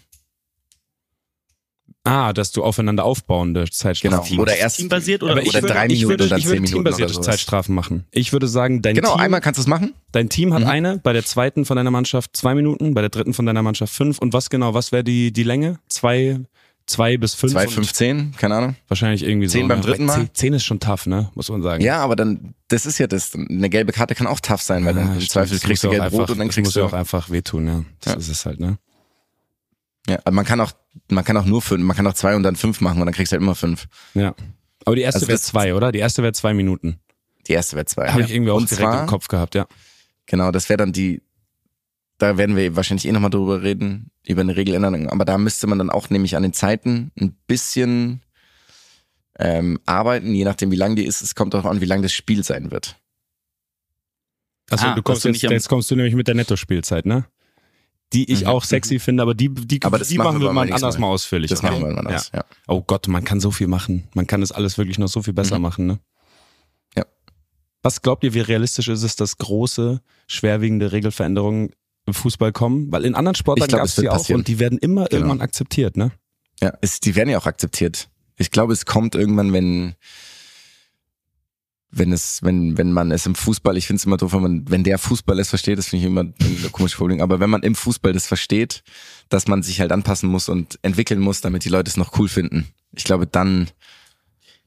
ah, dass du aufeinander aufbauende Zeitstrafen Genau. Oder erst Teambasiert oder, ich oder würde, drei ich Minuten würde, und dann ich würde zehn Minuten oder teambasierte sowas. Zeitstrafen machen. Ich würde sagen, dein Genau, Team, einmal kannst du es machen. dein Team hat Mhm. eine, bei der zweiten von deiner Mannschaft zwei Minuten, bei der dritten von deiner Mannschaft fünf. Und was genau, was wäre die, die Länge? Zwei, zwei bis fünf? Zwei, fünf, zehn, keine Ahnung. Wahrscheinlich irgendwie so. Zehn beim ne? dritten Mal? Zehn, zehn ist schon tough, ne? Muss man sagen. Ja, aber dann, das ist ja das. Eine gelbe Karte kann auch tough sein, weil dann Ah, im stimmt. Zweifel Das kriegst du muss ja gelb auch rot und dann einfach- das kriegst muss du ja auch einfach wehtun, ja. Das Ja. ist es halt, ne? Ja, aber man kann auch, man kann auch nur fünf, man kann auch zwei und dann fünf machen und dann kriegst du halt immer fünf. Ja. Aber die erste Also wäre das- zwei, oder? Die erste wäre zwei Minuten. Die erste wäre zwei. Habe ich irgendwie auch und direkt zwar, im Kopf gehabt, ja. Genau, das wäre dann die, da werden wir wahrscheinlich eh nochmal drüber reden, über eine Regeländerung, aber da müsste man dann auch nämlich an den Zeiten ein bisschen ähm, arbeiten, je nachdem wie lang die ist, es kommt darauf an, wie lang das Spiel sein wird. Achso, Ah, du kommst du jetzt, jetzt kommst du nämlich mit der Nettospielzeit, ne? Die ich Mhm. auch sexy finde, aber die, die, Aber das die machen wir mal anders Mal. ausführlich. Das okay? machen wir mal anders, ja. Oh Gott, man kann so viel machen. Man kann das alles wirklich noch so viel besser Mhm. machen, ne? Ja. Was glaubt ihr, wie realistisch ist es, dass große, schwerwiegende Regelveränderungen im Fußball kommen? Weil in anderen Sportarten gab es die auch und die werden immer Genau. irgendwann akzeptiert, ne? Ja, es, die werden ja auch akzeptiert. Ich glaube, es kommt irgendwann, wenn wenn es, wenn, wenn man es im Fußball, ich finde es immer doof, wenn man, wenn der Fußball es versteht, das finde ich immer ein komisches Problem, aber wenn man im Fußball das versteht, dass man sich halt anpassen muss und entwickeln muss, damit die Leute es noch cool finden. Ich glaube, dann,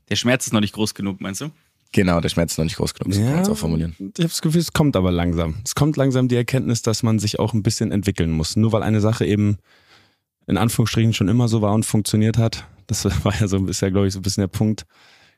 Der Schmerz ist noch nicht groß genug, meinst du? Genau, der Schmerz ist noch nicht groß genug, so kann man es auch formulieren. Ich habe das Gefühl, es kommt aber langsam. Es kommt langsam die Erkenntnis, dass man sich auch ein bisschen entwickeln muss. Nur weil eine Sache eben in Anführungsstrichen schon immer so war und funktioniert hat. Das [laughs] war ja so, ist ja, glaube ich, so ein bisschen der Punkt.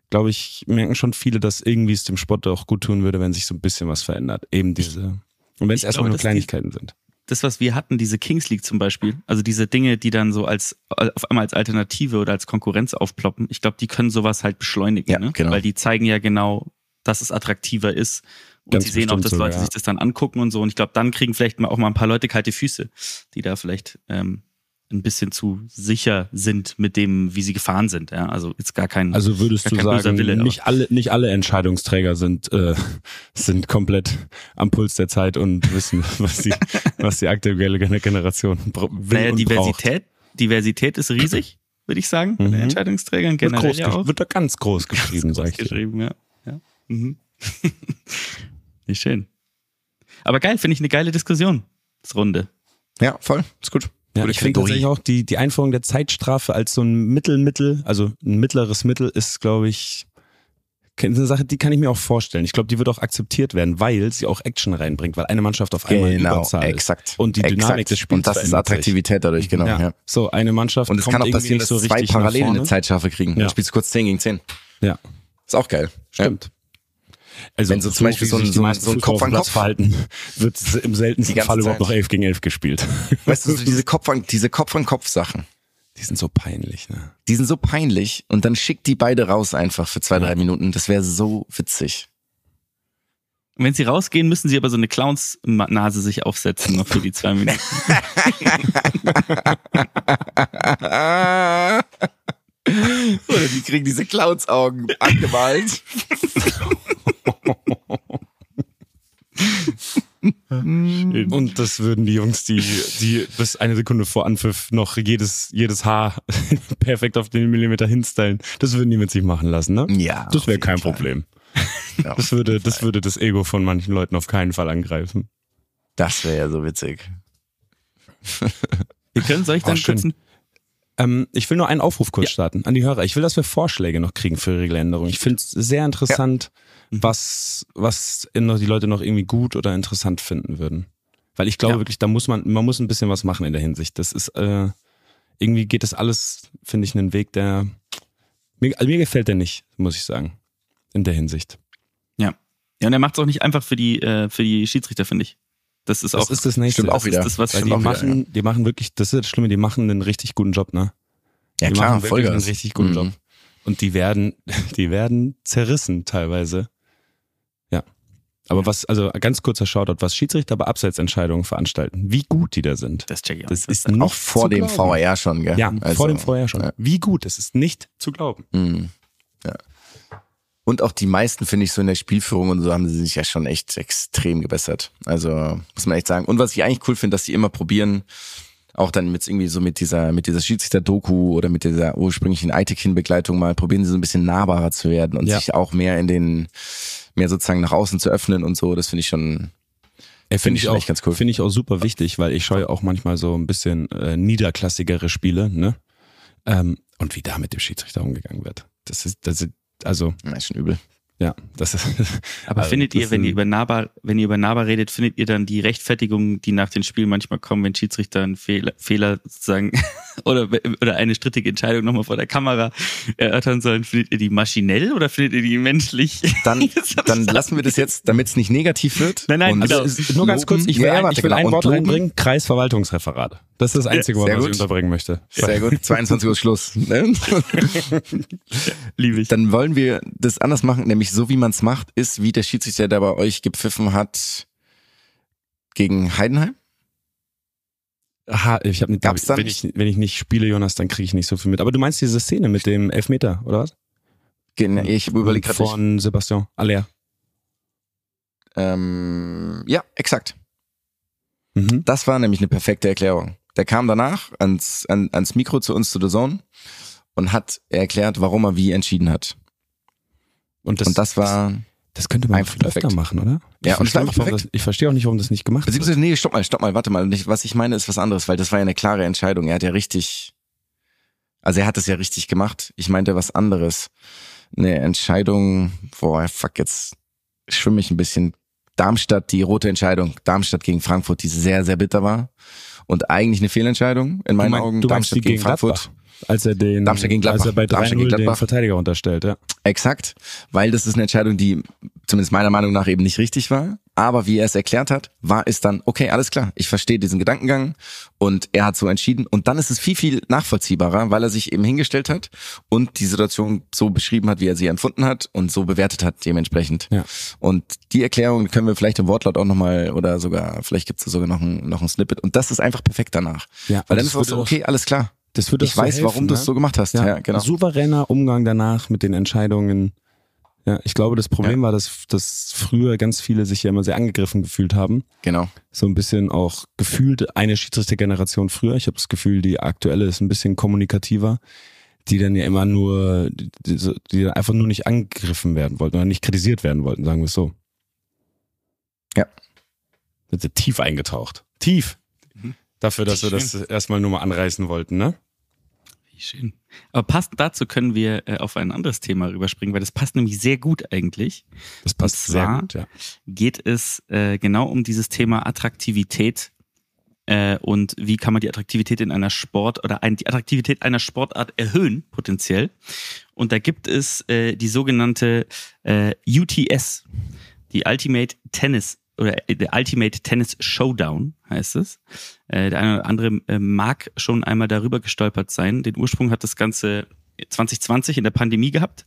Glaube ich, merken schon viele, dass irgendwie es dem Sport auch gut tun würde, wenn sich so ein bisschen was verändert. Eben diese. Und wenn es erstmal nur dass die- Kleinigkeiten sind. Das, was wir hatten, diese Kings League zum Beispiel, also diese Dinge, die dann so als auf einmal als Alternative oder als Konkurrenz aufploppen, ich glaube, die können sowas halt beschleunigen, Ja, ne? genau. weil die zeigen ja genau, dass es attraktiver ist und Ganz sie sehen auch, dass Leute ja. sich das dann angucken und so und ich glaube, dann kriegen vielleicht mal auch mal ein paar Leute kalte Füße, die da vielleicht ähm, ein bisschen zu sicher sind mit dem, wie sie gefahren sind. Ja, also jetzt gar kein Also würdest du sagen, Wille, nicht alle, nicht alle Entscheidungsträger sind, äh, [laughs] sind komplett am Puls der Zeit und wissen, [laughs] was die, was die aktuelle Generation will naja, und Diversität, Diversität ist riesig, würde ich sagen, bei den Mhm. Entscheidungsträgern braucht. Wird, generell groß, ja auch. wird da ganz groß geschrieben, sag ich dir. geschrieben, ja. ja. Mhm. [laughs] Nicht schön. Aber geil, finde ich eine geile Diskussion. Das Runde. Ja, voll. Ist gut. Ja, ich finde tatsächlich auch die, die Einführung der Zeitstrafe als so ein Mittelmittel, also ein mittleres Mittel ist, glaube ich, eine Sache, die kann ich mir auch vorstellen. Ich glaube, die wird auch akzeptiert werden, weil sie auch Action reinbringt, weil eine Mannschaft auf einmal in Genau, Überzahl exakt. ist. Und die Dynamik exakt. des Spiels Und das ist verändert sich. Attraktivität dadurch, genau. Ja. Ja. So, eine Mannschaft Und es kann auch passieren, dass so zwei parallel eine. Zeitstrafe kriegen. Ja. Dann spielst du kurz 10 gegen 10. Ja, Ist auch geil. stimmt. Also Wenn so zum Beispiel so ein- so ein- so Kopf an Kopf. verhalten, [laughs] wird im seltensten Fall überhaupt Zeit. noch 11 gegen 11 gespielt. Ja. Weißt du, so [laughs] diese Kopf an, diese Kopf an Kopf Sachen. Die sind so peinlich, ne? Die sind so peinlich und dann schickt die beide raus einfach für zwei, drei Minuten. Das wäre so witzig. Und wenn sie rausgehen, müssen sie aber so eine Clowns-Nase sich aufsetzen, noch für die zwei Minuten. [laughs] Oder die kriegen diese Clowns-Augen angemalt. [laughs] Und das würden die Jungs, die, die bis eine Sekunde vor Anpfiff noch jedes, jedes Haar [laughs] perfekt auf den Millimeter hinstylen, das würden die mit sich machen lassen, ne? Ja. Das wäre kein Fall. Problem. Ja, Das würde, das würde das Ego von manchen Leuten auf keinen Fall angreifen. das wäre ja so witzig. Wir können, soll ich dann Oh, kurz ein Ähm, ich will nur einen Aufruf kurz starten an die Hörer. Ich will, dass wir Vorschläge noch kriegen für Regeländerungen. Ich finde es sehr interessant, was, was in- die Leute noch irgendwie gut oder interessant finden würden. Weil ich glaube Ja. wirklich, da muss man, man muss ein bisschen was machen in der Hinsicht. Das ist, äh, irgendwie geht das alles, finde ich, einen Weg, der, mir, also mir gefällt der nicht, muss ich sagen. In der Hinsicht. Ja. Ja, und er macht es auch nicht einfach für die, äh, für die Schiedsrichter, finde ich. Das ist Das auch, ist das nächste. Stimmt auch wieder. Ist das, was Stimmt die auch wieder, machen, die machen wirklich, das ist das Schlimme, die machen einen richtig guten Job, ne? Ja die klar, machen wirklich Vollgas. einen richtig guten Mhm. Job. Und die werden, [laughs] die werden zerrissen teilweise. Ja. Aber was, also ganz kurzer Shoutout, was Schiedsrichter bei Abseitsentscheidungen veranstalten, wie gut die da sind. das check ich auch Das ist Auch vor dem glauben. VAR schon, gell? Ja, Also, vor dem Vorher schon. ja. Wie gut, das ist nicht zu glauben. Mhm. Und auch die meisten, finde ich, so in der Spielführung und so haben sie sich ja schon echt extrem gebessert. Also, muss man echt sagen. Und was ich eigentlich cool finde, dass die immer probieren, auch dann mit irgendwie so mit dieser, mit dieser Schiedsrichter-Doku oder mit dieser ursprünglichen Eitekin-Begleitung mal probieren sie so ein bisschen nahbarer zu werden und Ja. sich auch mehr in den, mehr sozusagen nach außen zu öffnen und so. Das finde ich schon, Finde ich auch ganz cool. Finde ich auch super wichtig, weil ich schaue auch manchmal so ein bisschen äh, niederklassigere Spiele, ne? Ähm, und wie da mit dem Schiedsrichter umgegangen wird. Das ist, das ist, also, na, ist schon übel. ja, das ist. [laughs] Aber also, findet ihr, das wenn ihr über Nahbar, wenn ihr über Nahbar redet, findet ihr dann die Rechtfertigung, die nach den Spielen manchmal kommen, wenn Schiedsrichter einen Fehler, Fehler sozusagen oder, oder eine strittige Entscheidung nochmal vor der Kamera erörtern sollen, findet ihr die maschinell oder findet ihr die menschlich? Dann, [laughs] dann lassen wir das jetzt, damit es nicht negativ wird. Nein, nein, Und. Also, es- nur ganz kurz, ich will, Ja, ein, warte, ich will genau. ein Wort reinbringen, Kreisverwaltungsreferat. Das ist das einzige Wort, was ich unterbringen möchte. Sehr gut, 22 Uhr Schluss. Ne? Liebe ich. Dann wollen wir das anders machen, nämlich so wie man es macht, ist, wie der Schiedsrichter, der bei euch gepfiffen hat gegen Heidenheim. Aha, ich habe Gab's da wenn ich, wenn ich nicht spiele, Jonas, dann kriege ich nicht so viel mit. Aber du meinst diese Szene mit dem Elfmeter, oder was? Gen- Ich überlege gerade. Von Sebastian Aller. Ähm, ja, exakt. Mhm. Das war nämlich eine perfekte Erklärung. Der kam danach ans, an, ans Mikro zu uns zu The Zone und hat erklärt, warum er wie entschieden hat. Und das, und das war, das könnte man einfach öfter perfekt. machen, oder? Ja, ich und es war warum perfekt. das, ich verstehe auch nicht, warum das nicht gemacht wird. beziehungsweise, nee, stopp mal, stopp mal, warte mal. Was ich meine, ist was anderes, weil das war ja eine klare Entscheidung. Er hat ja richtig, also er hat es ja richtig gemacht. Ich meinte was anderes. Eine Entscheidung, boah, fuck, jetzt schwimme ich ein bisschen. Darmstadt, die rote Entscheidung, Darmstadt gegen Frankfurt, die sehr, sehr bitter war. Und eigentlich eine Fehlentscheidung, in meinen mein- Augen. Darmstadt gegen, gegen Frankfurt. Gladbach? Als er den, Darmstadt gegen als er Gladbach. bei Darmstadt 3-0 gegen den Gladbach. Verteidiger unterstellt, ja. Exakt, weil das ist eine Entscheidung, die zumindest meiner Meinung nach eben nicht richtig war. Aber wie er es erklärt hat, war es dann, okay, alles klar, ich verstehe diesen Gedankengang und er hat so entschieden. Und dann ist es viel, viel nachvollziehbarer, weil er sich eben hingestellt hat und die Situation so beschrieben hat, wie er sie empfunden hat und so bewertet hat dementsprechend. Ja. Und die Erklärung können wir vielleicht im Wortlaut auch nochmal oder sogar, vielleicht gibt es sogar noch ein, noch ein Snippet. Und das ist einfach perfekt danach. ja Weil dann ist auch würde so, okay, alles klar. Das würde Ich weiß, warum du es so gemacht hast. Ja, genau. Souveräner Umgang danach mit den Entscheidungen. Ja, ich glaube, das Problem war, dass, dass früher ganz viele sich ja immer sehr angegriffen gefühlt haben. Genau. So ein bisschen auch gefühlt eine Schiedsrichtergeneration früher. Ich habe das Gefühl, die aktuelle ist ein bisschen kommunikativer, die dann ja immer nur, die, die, so- einfach nur nicht angegriffen werden wollten oder nicht kritisiert werden wollten, sagen wir es so. Ja. Sind sie tief eingetaucht. Tief. Dafür, dass wir das erstmal nur mal anreißen wollten, ne? Wie schön. Aber passend dazu können wir äh, auf ein anderes Thema rüberspringen, weil das passt nämlich sehr gut eigentlich. Das passt Und zwar sehr gut, ja. geht es äh, genau um dieses Thema Attraktivität äh, und wie kann man die Attraktivität in einer Sport oder ein, die Attraktivität einer Sportart erhöhen, potenziell. Und da gibt es äh, die sogenannte äh, UTS, die Ultimate Tennis oder der Ultimate Tennis Showdown heißt es. Äh, der eine oder andere äh, mag schon einmal darüber gestolpert sein. Den Ursprung hat das Ganze 2020 in der Pandemie gehabt,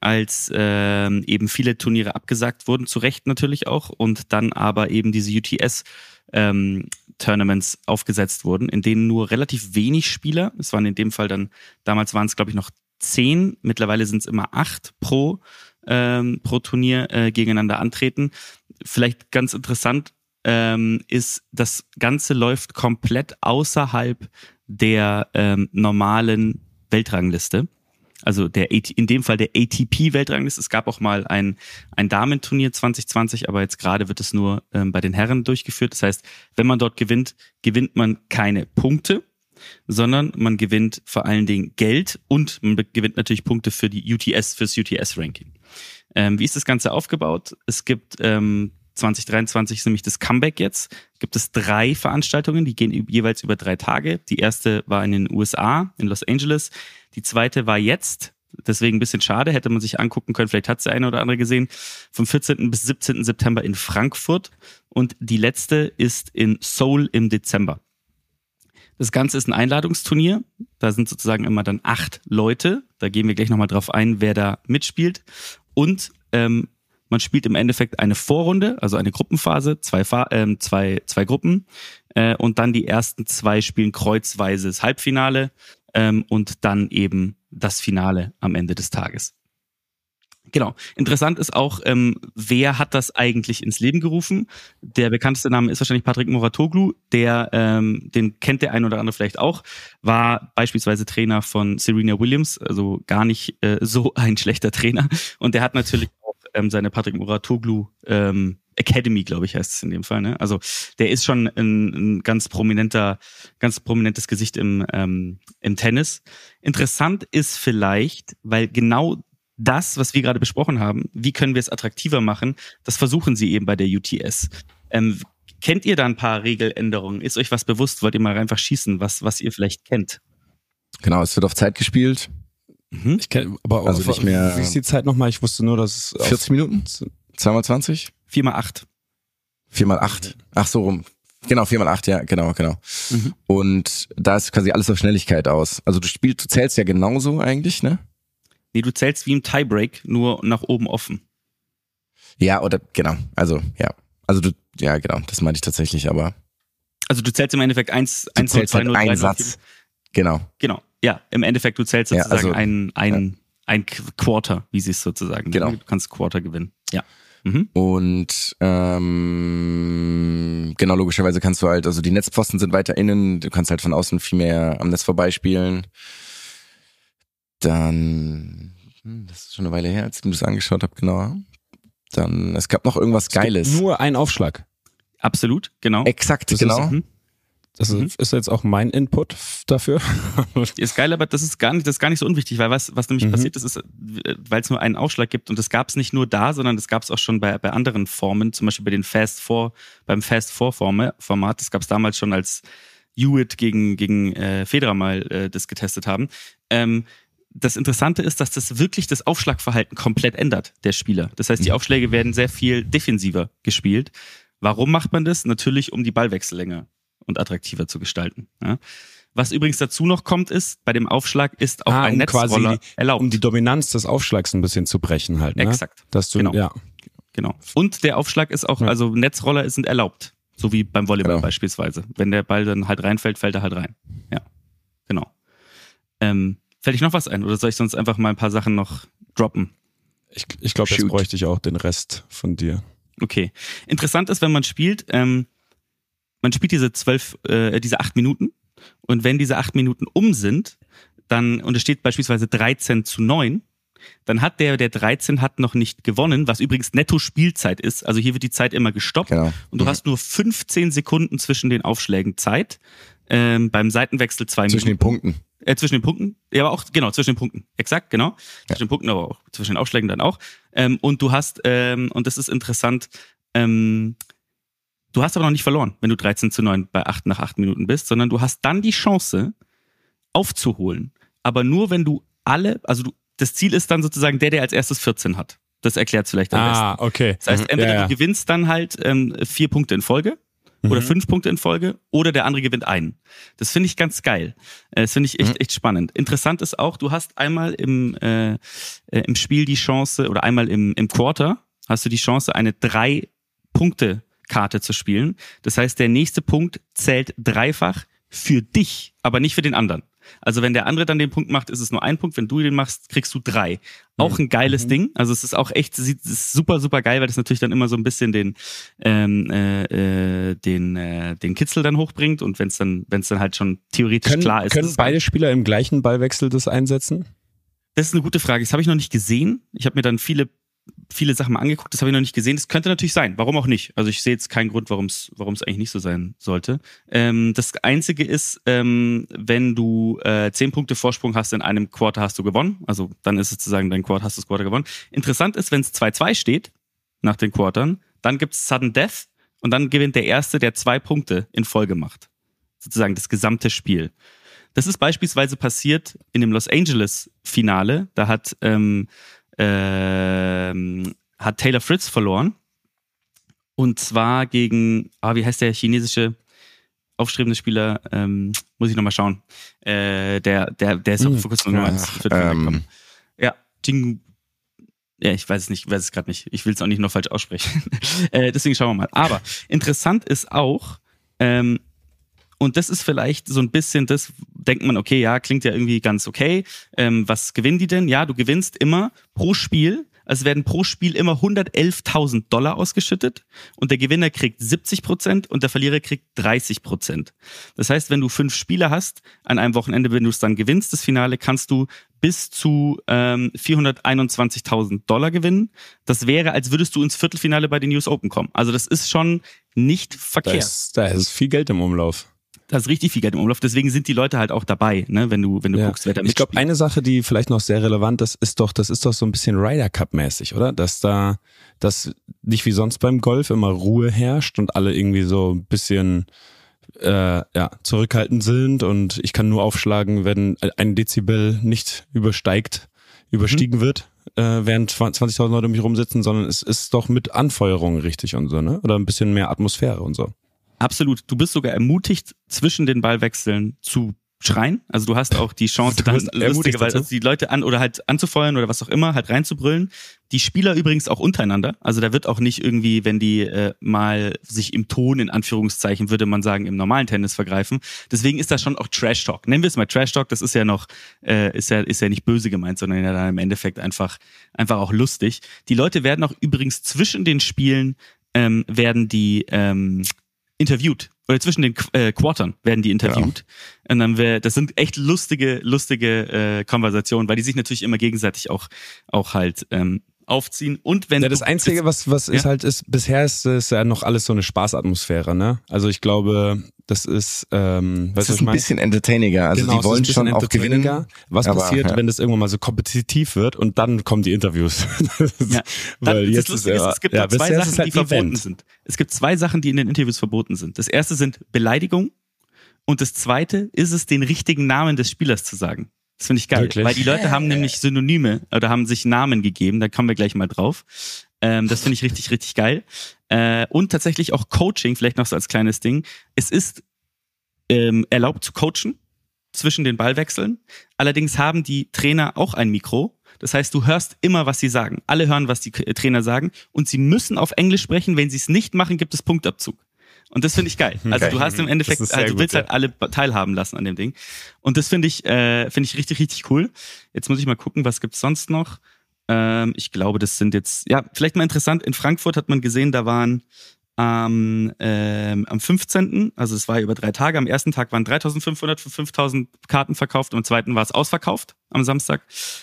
als ähm, eben viele Turniere abgesagt wurden, zu Recht natürlich auch, und dann aber eben diese UTS ähm, Tournaments aufgesetzt wurden, in denen nur relativ wenig Spieler, es waren in dem Fall dann, damals waren es glaube ich noch zehn, mittlerweile sind es immer acht pro, ähm, pro Turnier äh, gegeneinander antreten. Vielleicht ganz interessant ähm, ist, das Ganze läuft komplett außerhalb der ähm, normalen Weltrangliste. Also der in dem Fall der ATP-Weltrangliste. Es gab auch mal ein, ein Damenturnier 2020, aber jetzt gerade wird es nur ähm, bei den Herren durchgeführt. Das heißt, wenn man dort gewinnt, gewinnt man keine Punkte, sondern man gewinnt vor allen Dingen Geld und man gewinnt natürlich Punkte für die UTS, fürs UTS-Ranking. Ähm, wie ist das Ganze aufgebaut? Es gibt ähm, 2023 ist nämlich das Comeback jetzt. Gibt es drei Veranstaltungen, die gehen jeweils über drei Tage. Die erste war in den USA, in Los Angeles. Die zweite war jetzt. Deswegen ein bisschen schade, hätte man sich angucken können, vielleicht hat der eine oder andere gesehen, vom 14. bis 17. September in Frankfurt und die letzte ist in Seoul im Dezember. Das Ganze ist ein Einladungsturnier. Da sind sozusagen immer dann acht Leute. Da gehen wir gleich nochmal drauf ein, wer da mitspielt. Und ähm, man spielt im Endeffekt eine Vorrunde, also eine Gruppenphase, zwei, Fa ähm, zwei, zwei Gruppen. Äh, und dann die ersten zwei spielen kreuzweise das Halbfinale ähm, und dann eben das Finale am Ende des Tages. Genau. Interessant ist auch, ähm, wer hat das eigentlich ins Leben gerufen? Der bekannteste Name ist wahrscheinlich Patrick Moratoglu, der, ähm, den kennt der ein oder andere vielleicht auch, war beispielsweise Trainer von Serena Williams, also gar nicht äh, so ein schlechter Trainer. Und der hat natürlich auch ähm, seine Patrick Moratoglu ähm, Academy, glaube ich, heißt es in dem Fall. Ne? Also der ist schon ein, ein ganz prominenter, ganz prominentes Gesicht im, ähm, im Tennis. Interessant ist vielleicht, weil genau das, was wir gerade besprochen haben, wie können wir es attraktiver machen, das versuchen sie eben bei der UTS. Ähm, kennt ihr da ein paar Regeländerungen? Ist euch was bewusst? Wollt ihr mal einfach schießen, was, was ihr vielleicht kennt? Genau, es wird auf Zeit gespielt. Mhm. Ich kenn, aber Also auf- nicht mehr- Wie ist die Zeit nochmal? Ich wusste nur, dass es auf- 40 Minuten? Zweimal 20? Vier mal acht. Viermal acht. Ach so rum. Genau, viermal acht, ja, genau, genau. Mhm. Und da ist quasi alles auf Schnelligkeit aus. Also du spielst, du zählst ja genauso eigentlich, ne? Nee, du zählst wie im Tiebreak, nur nach oben offen. Ja, oder genau. Also, ja. Also du, ja, genau, das meinte ich tatsächlich, aber Also du zählst im Endeffekt eins, du eins, zählst zwei, halt null, einen Satz. Genau. Genau. Ja, im Endeffekt, du zählst Ja, sozusagen also, ein, ein, ein Qu- Quarter, wie sie es sozusagen Genau. Du kannst Quarter gewinnen. Ja. Mhm. Und ähm, genau, logischerweise kannst du halt, also die Netzpfosten sind weiter innen, du kannst halt von außen viel mehr am Netz vorbeispielen. Dann, hm, das ist schon eine Weile her, als ich mir das angeschaut habe, genau. Dann, es gab noch irgendwas Es gibt Geiles. Nur ein Aufschlag. Absolut, genau. Exakt, Das genau. ist- Mhm. Das Mhm. ist, jetzt auch mein Input dafür. [laughs] Ist geil, aber das ist gar nicht, das ist gar nicht so unwichtig, weil was, was nämlich Mhm. passiert ist, ist, weil es nur einen Ausschlag gibt und das gab es nicht nur da, sondern das gab es auch schon bei, bei anderen Formen, zum Beispiel bei den Fast Four, beim Fast Four Forma- Format. Das gab es damals schon, als Hewitt gegen, gegen äh, Federer mal äh, das getestet haben. Ähm, das Interessante ist, dass das wirklich das Aufschlagverhalten komplett ändert, der Spieler. Das heißt, die Aufschläge werden sehr viel defensiver gespielt. Warum macht man das? Natürlich, um die Ballwechsel länger und attraktiver zu gestalten. Ja. Was übrigens dazu noch kommt, ist, bei dem Aufschlag ist auch Ah, ein um quasi Netzroller erlaubt. Um die Dominanz des Aufschlags ein bisschen zu brechen halt. Ne? Exakt. Dass du, Genau. ja. Genau. Und der Aufschlag ist auch, Ja. also Netzroller sind erlaubt. So wie beim Volleyball Genau. beispielsweise. Wenn der Ball dann halt reinfällt, fällt er halt rein. Ja. Genau. Ähm, fällt ich noch was ein oder soll ich sonst einfach mal ein paar Sachen noch droppen? Ich, ich glaube, jetzt bräuchte ich auch den Rest von dir. Okay. Interessant ist, wenn man spielt, ähm, man spielt diese zwölf, äh, diese acht Minuten und wenn diese acht Minuten um sind, dann, und es steht beispielsweise 13 zu 9, dann hat der, der 13 hat noch nicht gewonnen, was übrigens netto Spielzeit ist. Also hier wird die Zeit immer gestoppt Genau. und du hast nur 15 Sekunden zwischen den Aufschlägen Zeit. Ähm, beim Seitenwechsel zwei Zwischen den Minuten. Punkten. Äh, zwischen den Punkten. Ja, aber auch, genau, zwischen den Punkten. Exakt, genau. Zwischen den Punkten, aber auch zwischen den Aufschlägen dann auch. Ähm, und du hast, ähm, und das ist interessant, ähm, du hast aber noch nicht verloren, wenn du 13 zu 9 bei 8 nach 8 Minuten bist, sondern du hast dann die Chance, aufzuholen. Aber nur, wenn du alle, also du, das Ziel ist dann sozusagen der, der als erstes 14 hat. Das erklärt vielleicht am besten. Ah, okay. Das heißt, entweder Ja, ja. du gewinnst dann halt ähm, vier Punkte in Folge oder Mhm. fünf Punkte in Folge oder der andere gewinnt einen. Das finde ich ganz geil. Äh, Das finde ich echt, echt spannend. Interessant ist auch, du hast einmal im, äh, äh, im Spiel die Chance oder einmal im, im Quarter hast du die Chance, eine drei Punkte Karte zu spielen. Das heißt, der nächste Punkt zählt dreifach für dich, aber nicht für den anderen. Also wenn der andere dann den Punkt macht, ist es nur ein Punkt. Wenn du den machst, kriegst du drei. Auch ein geiles Ding. Also es ist auch echt, sieht ist super, super geil, weil das natürlich dann immer so ein bisschen den, ähm, äh, äh, den, äh, den Kitzel dann hochbringt und wenn es dann, wenn es dann halt schon theoretisch Können, klar ist. können beide Spieler im gleichen Ballwechsel das einsetzen? das ist eine gute Frage. Das habe ich noch nicht gesehen. Ich habe mir dann viele, viele Sachen mal angeguckt. Das habe ich noch nicht gesehen. Das könnte natürlich sein. Warum auch nicht? Also ich sehe jetzt keinen Grund, warum es, eigentlich nicht so sein sollte. Ähm, das Einzige ist, ähm, wenn du äh, zehn Punkte Vorsprung hast in einem Quarter, hast du gewonnen. Also dann ist es sozusagen dein Quarter, hast du das Quarter gewonnen. Interessant ist, wenn es 2-2 steht nach den Quartern, dann gibt es Sudden Death und dann gewinnt der Erste, der zwei Punkte in Folge macht. Sozusagen das gesamte Spiel. Das ist beispielsweise passiert in dem Los Angeles Finale. Da hat, ähm, ähm, hat Taylor Fritz verloren. Und zwar gegen, ah, wie heißt der chinesische aufstrebende Spieler? Ähm, muss ich nochmal schauen. Äh, der, der, der ist auch Hm, vor kurzem Nummer ja, eins für den weggekommen. Ähm, Ja, Jing. Ja, ich weiß es nicht, ich weiß es gerade nicht. Ich will es auch nicht noch falsch aussprechen. [laughs] äh, deswegen schauen wir mal. Aber interessant ist auch, ähm, und das ist vielleicht so ein bisschen das, denkt man, okay, ja, klingt ja irgendwie ganz okay. Ähm, was gewinnen die denn? Ja, du gewinnst immer pro Spiel. Also werden pro Spiel immer 111.000 Dollar ausgeschüttet und der Gewinner kriegt 70 Prozent und der Verlierer kriegt 30 Prozent. Das heißt, wenn du fünf Spiele hast an einem Wochenende, wenn du es dann gewinnst, das Finale, kannst du bis zu ähm, 421.000 Dollar gewinnen. Das wäre, als würdest du ins Viertelfinale bei den US Open kommen. Also das ist schon nicht Da verkehrt. ist, da ist viel Geld im Umlauf. Da ist richtig viel Geld im Umlauf. Deswegen sind die Leute halt auch dabei, ne, wenn du, wenn du Ja. guckst, wer da Ich glaube, eine Sache, die vielleicht noch sehr relevant ist, ist doch, das ist doch so ein bisschen Ryder Cup mäßig, oder? Dass da, dass nicht wie sonst beim Golf immer Ruhe herrscht und alle irgendwie so ein bisschen äh, ja, zurückhaltend sind und ich kann nur aufschlagen, wenn ein Dezibel nicht übersteigt, überstiegen wird, äh, während 20.000 Leute um mich rumsitzen, sondern es ist doch mit Anfeuerung richtig und so, ne? Oder ein bisschen mehr Atmosphäre und so. Absolut. Du bist sogar ermutigt, zwischen den Ballwechseln zu schreien. Also du hast auch die Chance, [laughs] dann lustigerweise die Leute an oder halt anzufeuern oder was auch immer, halt reinzubrüllen. Die Spieler übrigens auch untereinander. Also da wird auch nicht irgendwie, wenn die äh, mal sich im Ton, in Anführungszeichen, würde man sagen, im normalen Tennis vergreifen. Deswegen ist das schon auch Trash Talk. Nennen wir es mal Trash Talk. Das ist ja noch, äh, ist ja, ist ja nicht böse gemeint, sondern ja dann im Endeffekt einfach, einfach auch lustig. Die Leute werden auch übrigens zwischen den Spielen ähm, werden die ähm, interviewt. Oder zwischen den Qu- äh, Quartern werden die interviewt. Und dann wär, das sind echt lustige, lustige äh, Konversationen, weil die sich natürlich immer gegenseitig auch, auch halt ähm, aufziehen. Und wenn Ja, das du- Einzige, was, was ist Ja? halt, ist, bisher ist es ja noch alles so eine Spaßatmosphäre, ne? Also ich glaube, das ist, ähm, Das ist ich ein meine? bisschen entertainiger. Also Genau, die ist wollen schon auch gewinnen. Was aber, passiert, ja. wenn das irgendwann mal so kompetitiv wird und dann kommen die Interviews? [laughs] Ja. Dann, Weil das jetzt Lustige ist, ja- es gibt ja, zwei ist Sachen, es halt die verboten Event. sind. Es gibt zwei Sachen, die in den Interviews verboten sind. Das erste sind Beleidigung und das zweite ist es, den richtigen Namen des Spielers zu sagen. Das finde ich geil, Wirklich? weil die Leute haben nämlich Synonyme oder haben sich Namen gegeben, da kommen wir gleich mal drauf. Ähm, das finde ich richtig, richtig geil. Äh, und tatsächlich auch Coaching, vielleicht noch so als kleines Ding. Es ist ähm, erlaubt zu coachen zwischen den Ballwechseln. Allerdings haben die Trainer auch ein Mikro. Das heißt, du hörst immer, was sie sagen. Alle hören, was die Trainer sagen. Und sie müssen auf Englisch sprechen. Wenn sie es nicht machen, gibt es Punktabzug. Und das finde ich geil. [laughs] Also du hast im Endeffekt, also du gut, willst halt ja. alle teilhaben lassen an dem Ding. Und das finde ich, äh, finde ich richtig, richtig cool. Jetzt muss ich mal gucken, was gibt's sonst noch. Ähm, ich glaube, das sind jetzt, ja, vielleicht mal interessant. In Frankfurt hat man gesehen, da waren am, ähm, am 15., also es war über drei Tage, am ersten Tag waren 3500 für 5000 Karten verkauft, am zweiten war es ausverkauft am Samstag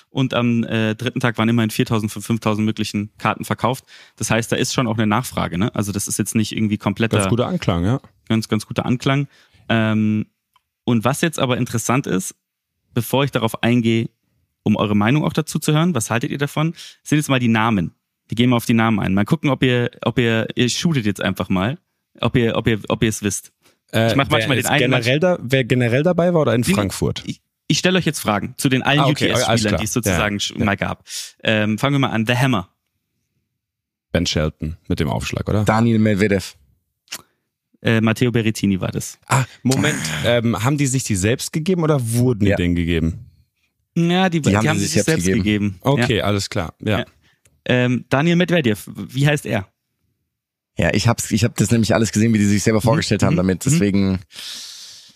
und am äh, dritten Tag waren immerhin 4000 für 5000 möglichen Karten verkauft. Das heißt, da ist schon auch eine Nachfrage, ne? Also das ist jetzt nicht irgendwie kompletter, Ganz guter Anklang, ja. ganz, ganz guter Anklang. Ähm, und was jetzt aber interessant ist, bevor ich darauf eingehe, um eure Meinung auch dazu zu hören, was haltet ihr davon, sind jetzt mal die Namen. Wir gehen mal auf die Namen ein. Mal gucken, ob ihr, ob ihr, ihr shootet jetzt einfach mal, ob ihr, ob ihr, ob ihr es wisst. Äh, Ich mach manchmal wer den einen, Generell da, wer generell dabei war oder in nee. Frankfurt? Ich, ich stelle euch jetzt Fragen zu den allen Ah, okay, UTS-Spielern, die es sozusagen Ja, ja. mal gab. Ähm, fangen wir mal an. The Hammer. Ben Shelton mit dem Aufschlag, oder? Daniel Medvedev. Äh, Matteo Berrettini war das. Ah, Moment. [laughs] ähm, haben die sich die selbst gegeben oder wurden Ja. die denen gegeben? Ja, die, die, haben haben sie sich sich selbst selbst gegeben. Okay, alles klar. Ja. Ähm, Daniel Medvedev, wie heißt er? Ja, ich hab's, ich hab das nämlich alles gesehen, wie die sich selber vorgestellt haben mhm, damit. mhm. Deswegen,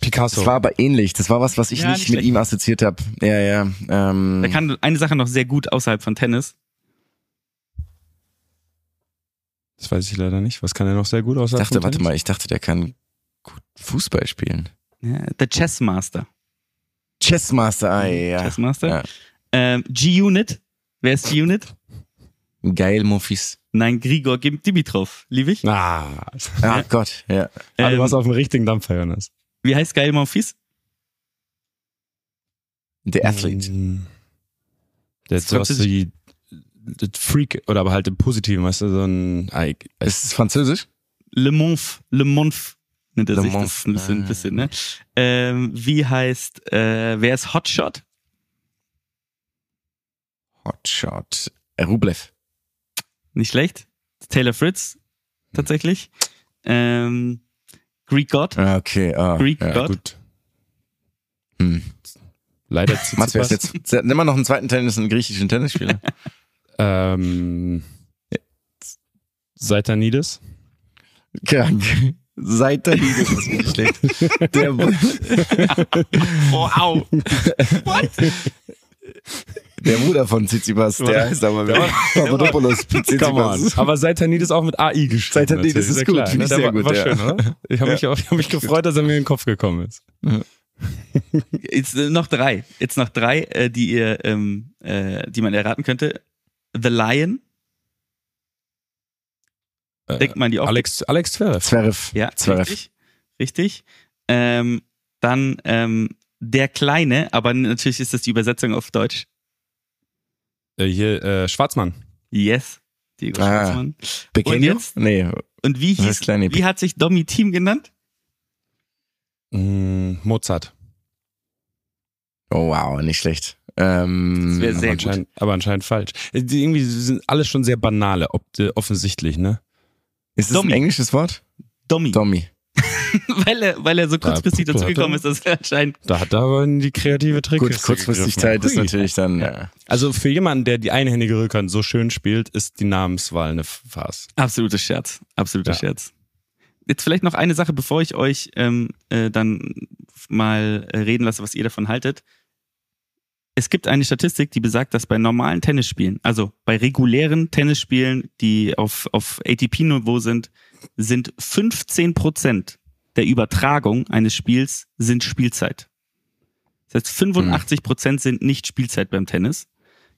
Picasso. das war aber ähnlich. Das war was, was ich Ja, nicht, nicht mit ihm assoziiert habe. Ja, ja. Ähm, Der kann eine Sache noch sehr gut außerhalb von Tennis. das weiß ich leider nicht. Was kann er noch sehr gut ich außer dachte, warte mal, ich dachte, der kann gut Fußball spielen. Ja, der Chessmaster. Chessmaster, ah, ja. Chessmaster. Ja. Ähm, G-Unit. Wer ist G-Unit? Geil, Monfils. Nein, Grigor Gim- Dimitrov. Liebig. Ah, Ah Gott, ja. du Ähm, warst auf dem richtigen Dampfer, Jonas. wie heißt Gael Monfils? The Athlete. Mm. Der Das ist sowas wie Freak, oder aber halt im Positiven, weißt du, so ein, ah, ich- Ist es Französisch? Le Monf. Le Monf nennt er Le sich. Monf, Das ist ein bisschen, ah. bisschen ne? Ähm, wie heißt, äh, wer ist Hotshot? Hotshot. Äh, Rublev. Nicht schlecht. Taylor Fritz, tatsächlich. Ähm, Greek God. Ah, okay. Ah, Greek ja. God. gut. Hm. Leider Mats, wer ist jetzt? Nimm mal noch einen zweiten Tennis, einen griechischen Tennisspieler. [laughs] Ähm, Seitanides. Krank. Seit der Liga, das ist nicht schlecht. Der, [laughs] Oh, au. [laughs] What? Der Bruder von Tsitsipas, der heißt aber wieder Papadopoulos. Tsitsipas. Aber Seitanides auch mit AI geschrieben. Natürlich, ist gut, finde ne? ich Der sehr gut, War schön, oder? Ich habe mich, ich hab mich gefreut, dass er mir in den Kopf gekommen ist. Jetzt noch drei. Jetzt noch drei, äh, die ihr, ähm, äh, die man erraten könnte. The Lion. Äh, Denkt man die auch? Alex, Alex Zverev. Zverev. Ja, Zverev. richtig. Richtig. Ähm, dann ähm, der Kleine, aber natürlich ist das die Übersetzung auf Deutsch. Äh, hier, äh, Schwarzmann. Yes. Diego Ah. Schwartzmann. Und Pequeño? jetzt? Nee. Und wie Das hieß, heißt kleine wie hat sich Domi Team genannt? Mm, Mozart. Oh wow, nicht schlecht. Ähm, Das wär sehr aber, gut. anscheinend, aber anscheinend falsch. Äh, Die irgendwie sind alles schon sehr banale, ob, äh, offensichtlich, ne? ist es ein Domi. englisches Wort? Domi. Domi. [laughs] weil, er, weil er so kurzfristig da- dazu gekommen ist, dass er anscheinend. Da hat er aber in die kreative Gut, Trickkiste Kurzfristigkeit ist natürlich dann, ja. Also für jemanden, der die einhändige Rückhand so schön spielt, ist die Namenswahl eine Farce. Absoluter Scherz. Absoluter Ja. Scherz. Jetzt vielleicht noch eine Sache, bevor ich euch ähm, äh, dann mal äh, reden lasse, was ihr davon haltet. Es gibt eine Statistik, die besagt, dass bei normalen Tennisspielen, also bei regulären Tennisspielen, die auf, auf ATP-Niveau sind, sind 15 Prozent der Übertragung eines Spiels sind Spielzeit. Das heißt, 85 Prozent sind nicht Spielzeit beim Tennis.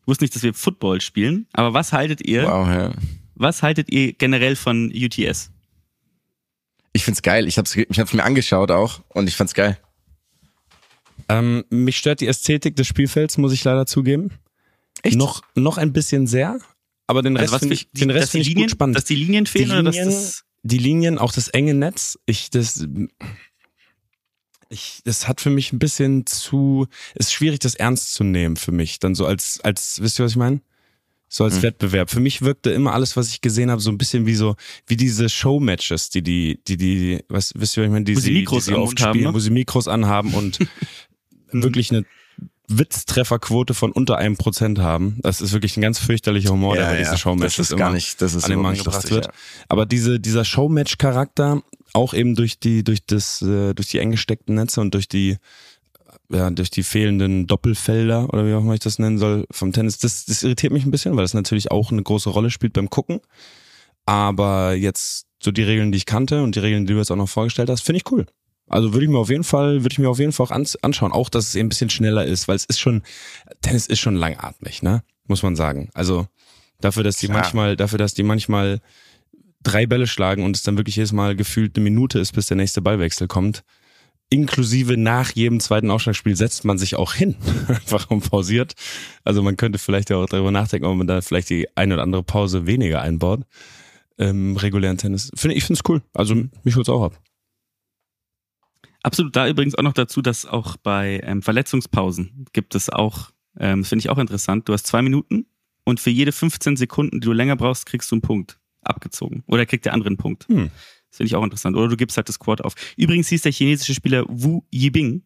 Ich wusste nicht, dass wir Football spielen, aber was haltet ihr? Wow, ja. Was haltet ihr generell von UTS? Ich find's geil. Ich hab's, ich hab's mir angeschaut auch und ich fand's geil. Ähm, mich stört die Ästhetik des Spielfelds, muss ich leider zugeben. Echt? Noch, noch ein bisschen sehr, aber den Rest Also finde ich, den dass Rest die finde ich Linien, gut spannend. Dass die Linien fehlen Die oder dass Linien- das. Die Linien, auch das enge Netz, ich, das, ich, das hat für mich ein bisschen zu, ist schwierig, das ernst zu nehmen für mich. Dann so als, als, wisst ihr, was ich meine? So als Mhm. Wettbewerb. Für mich wirkte immer alles, was ich gesehen habe, so ein bisschen wie so, wie diese Showmatches, die die, die die, was, wisst ihr, was ich meine, die Wo sie Mikros die sie oft haben, spielen, ne? wo sie Mikros anhaben und [laughs] wirklich eine Witztrefferquote von unter einem Prozent haben. Das ist wirklich ein ganz fürchterlicher Humor, der bei diesen Showmatches das ist immer gar nicht, das ist an den Mann gebracht lustig, wird. ja. Aber diese, dieser Showmatch-Charakter, auch eben durch die, durch das, äh, durch die eng gesteckten Netze und durch die, ja, durch die fehlenden Doppelfelder oder wie auch immer ich das nennen soll vom Tennis, das, das irritiert mich ein bisschen, weil das natürlich auch eine große Rolle spielt beim Gucken. Aber jetzt so die Regeln, die ich kannte und die Regeln, die du jetzt auch noch vorgestellt hast, finde ich cool. Also würde ich mir auf jeden Fall, würde ich mir auf jeden Fall auch anschauen. Auch, dass es eben ein bisschen schneller ist, weil es ist schon, Tennis ist schon langatmig, ne? Muss man sagen. Also dafür, dass die Klar. manchmal, dafür, dass die manchmal drei Bälle schlagen und es dann wirklich jedes Mal gefühlt eine Minute ist, bis der nächste Ballwechsel kommt. Inklusive nach jedem zweiten Aufschlagspiel setzt man sich auch hin, [laughs] einfach und pausiert. Also man könnte vielleicht ja auch darüber nachdenken, ob man da vielleicht die eine oder andere Pause weniger einbaut im regulären Tennis. Finde ich finde es cool. Also mich holt's auch ab. Absolut. Da übrigens auch noch dazu, dass auch bei ähm, Verletzungspausen gibt es auch, ähm, das finde ich auch interessant. Du hast zwei Minuten und für jede 15 Sekunden, die du länger brauchst, kriegst du einen Punkt abgezogen. Oder kriegt der andere einen Punkt. Hm. Das finde ich auch interessant. Oder du gibst halt das Quad auf. Übrigens hieß der chinesische Spieler Wu Yibing.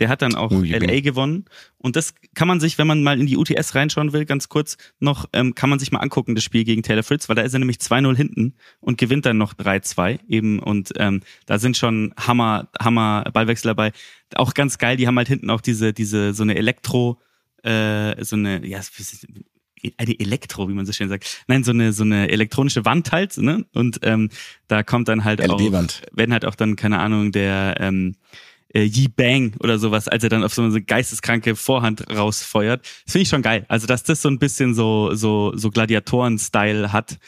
Der hat dann auch Yibing. LA gewonnen. Und das kann man sich, wenn man mal in die UTS reinschauen will, ganz kurz noch, ähm, kann man sich mal angucken, das Spiel gegen Taylor Fritz, weil da ist er nämlich 2-0 hinten und gewinnt dann noch 3-2 eben. Und ähm, da sind schon Hammer, Hammer Ballwechsel dabei. Auch ganz geil, die haben halt hinten auch diese, diese, so eine Elektro, äh, so eine, ja, eine Elektro, wie man so schön sagt. Nein, so eine so eine elektronische Wand halt, ne? Und ähm, da kommt dann halt auch, wenn halt auch dann keine Ahnung der ähm, äh, Yi Bang oder sowas, als er dann auf so eine geisteskranke Vorhand rausfeuert. Das finde ich schon geil. Also dass das so ein bisschen so so so Gladiatoren-Style hat,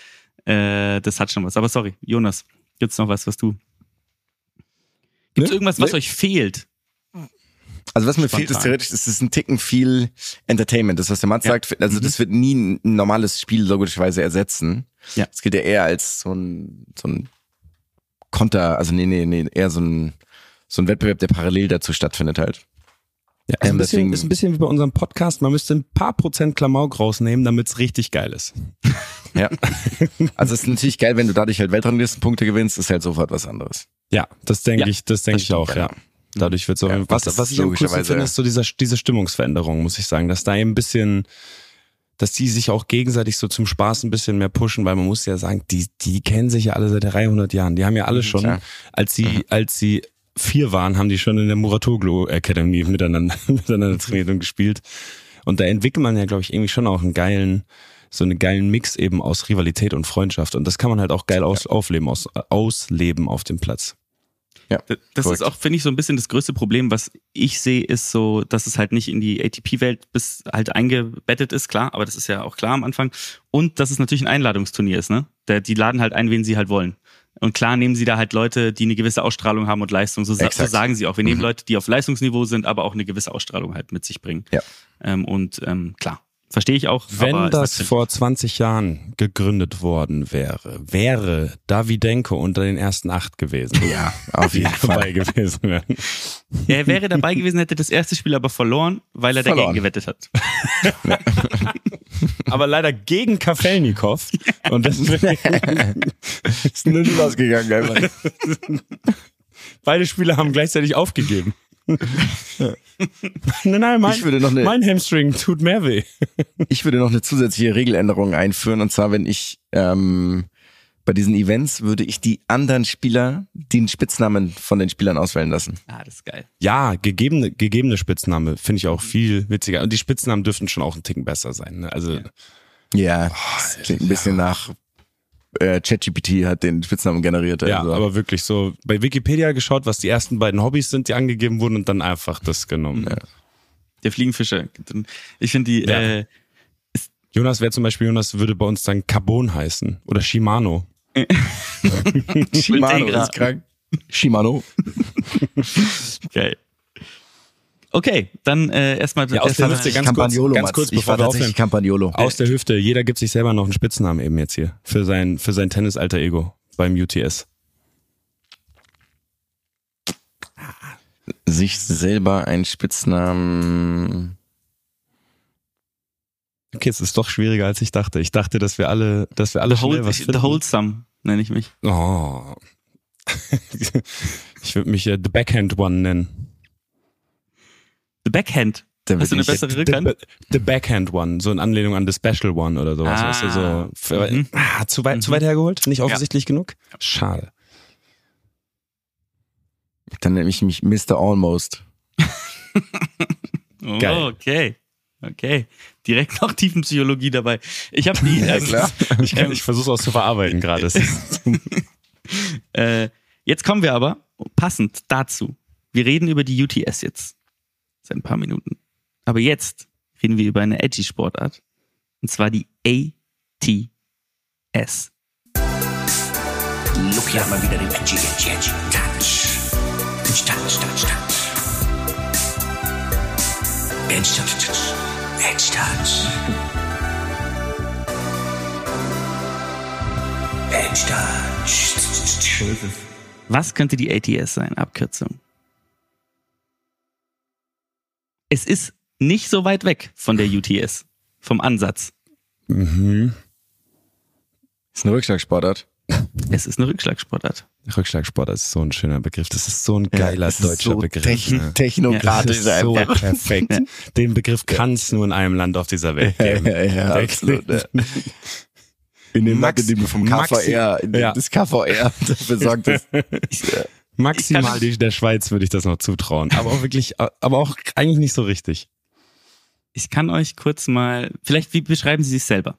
äh, das hat schon was. Aber sorry, Jonas, gibt's noch was, was du? Gibt's Ne? irgendwas, was Ne? euch fehlt? Also was mir fehlt, ist Spontan. theoretisch, es ist ein Ticken viel Entertainment. Das, was der Mann Ja. sagt, also das wird nie ein normales Spiel logischerweise ersetzen. Ja. Es gilt ja eher als so ein, so ein Konter, also nee, nee, nee, eher so ein, so ein Wettbewerb, der parallel dazu stattfindet halt. Ja, ist, ein Ähm, bisschen, deswegen- ist ein bisschen wie bei unserem Podcast. Man müsste ein paar Prozent Klamauk rausnehmen, damit's richtig geil ist. [laughs] Ja. also es ist natürlich geil, wenn du dadurch halt Weltranglistenpunkte gewinnst, ist halt sofort was anderes. Ja, das denke Ja, ich, das denke ich auch, ja. ja. Dadurch wird so. Ja, was, was ich am coolsten finde, ist so dieser, diese Stimmungsveränderung, muss ich sagen, dass da eben ein bisschen, dass die sich auch gegenseitig so zum Spaß ein bisschen mehr pushen, weil man muss ja sagen, die, die kennen sich ja alle seit 300 Jahren. Die haben ja alle schon, klar. als sie, als sie vier waren, haben die schon in der Muratoglu Academy miteinander, [laughs] miteinander trainiert und gespielt. Und da entwickelt man ja, glaube ich, irgendwie schon auch einen geilen, so einen geilen Mix eben aus Rivalität und Freundschaft. Und das kann man halt auch geil aus, aufleben, aus, ausleben auf dem Platz. Ja. Das das Korrekt. ist auch, finde ich, so ein bisschen das größte Problem, was ich sehe, ist so, dass es halt nicht in die ATP-Welt bis halt eingebettet ist, klar, aber das ist ja auch klar am Anfang. Und dass es natürlich ein Einladungsturnier ist, ne? Der, die laden halt ein, wen sie halt wollen. Und klar nehmen sie da halt Leute, die eine gewisse Ausstrahlung haben und Leistung. So, so sagen sie auch. Wir nehmen Mhm. Leute, die auf Leistungsniveau sind, aber auch eine gewisse Ausstrahlung halt mit sich bringen. Ja. Ähm, und ähm, klar, verstehe ich auch. Wenn das vor 20 Jahren gegründet worden wäre, wäre Davidenko unter den ersten acht gewesen. Ja, auf jeden [laughs] Fall. dabei gewesen wären. er wäre dabei gewesen, hätte das erste Spiel aber verloren, weil er Verloren. dagegen gewettet hat. [laughs] Aber leider gegen Kafelnikov. Und deswegen [laughs] Ist nur nicht ausgegangen, einfach. beide Spieler haben gleichzeitig aufgegeben. Nein, nein, mein, Ich würde noch eine- mein Hamstring tut mehr weh. Ich würde noch eine zusätzliche Regeländerung einführen und zwar, wenn ich ähm, bei diesen Events würde ich die anderen Spieler den Spitznamen von den Spielern auswählen lassen. Ah, das ist geil. Ja, gegebene, gegebene Spitzname finde ich auch viel witziger. Und die Spitznamen dürften schon auch einen Ticken besser sein. Ne? Also Ja, das klingt ein bisschen nach äh, ChatGPT hat den Spitznamen generiert. Ja, also. aber wirklich so bei Wikipedia geschaut, was die ersten beiden Hobbys sind, die angegeben wurden und dann einfach das genommen. Der Fliegenfischer. Ich finde die, Ja. äh, Jonas wäre zum Beispiel, Jonas würde bei uns dann Carbon heißen oder Shimano. [laughs] Shimano ist krank. Shimano. [laughs] geil. Okay, dann äh, erstmal Ja, aus der Hüfte ganz kurz, Campagnolo, ganz Mats. kurz, ich bevor war wir aufhören. Campagnolo. Aus der Hüfte, jeder gibt sich selber noch einen Spitznamen eben jetzt hier für sein für sein Tennis-Alter Ego beim UTS. Sich selber einen Spitznamen. Okay, es ist doch schwieriger als ich dachte. Ich dachte, dass wir alle, dass wir alle The, schnell Whole, was The finden. Wholesome nenne ich mich. Oh. [laughs] ich würde mich äh, The Backhand One nennen. The Backhand. Da Hast du eine bessere The, Rückhand? the Backhand One, so in Anlehnung an The Special One oder sowas. Ah, weißt du, so, für, mhm. ah, zu, weit, zu Mhm. weit hergeholt? Nicht offensichtlich genug? Schade. Dann nenne ich mich Mr. Almost. Oh, [laughs] Geil. Okay. Okay, direkt noch Tiefenpsychologie dabei. Ich habe die. [laughs] Ja, klar. [laughs] Ich, kann- ich versuche es auch zu verarbeiten gerade. Äh, jetzt kommen wir aber passend dazu. Wir reden über die UTS jetzt seit ein paar Minuten. Aber jetzt reden wir über eine edgy Sportart. Und zwar die ATS. Look hier mal wieder den Edgy, Edgy, Edgy Touch. Touch, touch, touch, touch. Edge, touch, touch. Edge, touch. Edge, touch. Was könnte die ATS sein? Abkürzung. Es ist nicht so weit weg von der UTS. Vom Ansatz. mhm. Ist eine Rückschlagsportart. Es ist eine Rückschlagsportart. Rückschlagsport das ist so ein schöner Begriff. Das ist so ein geiler ist deutscher so Begriff. techn- ne? technokratisch ist so einfach. perfekt. Den Begriff kann es nur in einem Land auf dieser Welt Ja, geben. ja, ja, absolut. Ja. In dem Max- Max, in dem vom Maxi- KVR, dem Ja. das KVR [laughs] dafür sorgt, dass [laughs] Maximal die, der Schweiz würde ich das noch zutrauen. Aber auch wirklich, aber auch eigentlich nicht so richtig. Ich kann euch kurz mal, vielleicht wie beschreiben Sie sich selber?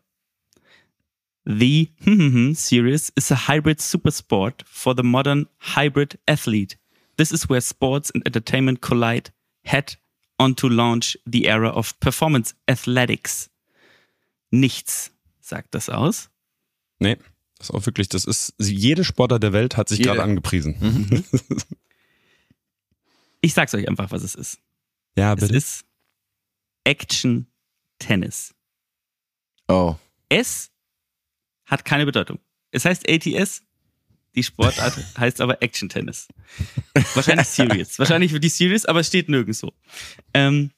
The [laughs] series is a hybrid supersport for the modern hybrid athlete. This is where sports and entertainment collide, head on to launch the era of performance athletics. Nichts sagt das aus. Nee, das ist auch wirklich, das ist, jede Sportler der Welt hat sich gerade angepriesen. Mhm. [laughs] Ich sag's euch einfach, was es ist. Ja, Es bitte. ist Action Tennis. Oh. S hat keine Bedeutung. Es heißt ATS, die Sportart [laughs] heißt aber Action Tennis. Wahrscheinlich Serious. [laughs] Wahrscheinlich für die Serious, aber es steht nirgendwo. Ähm,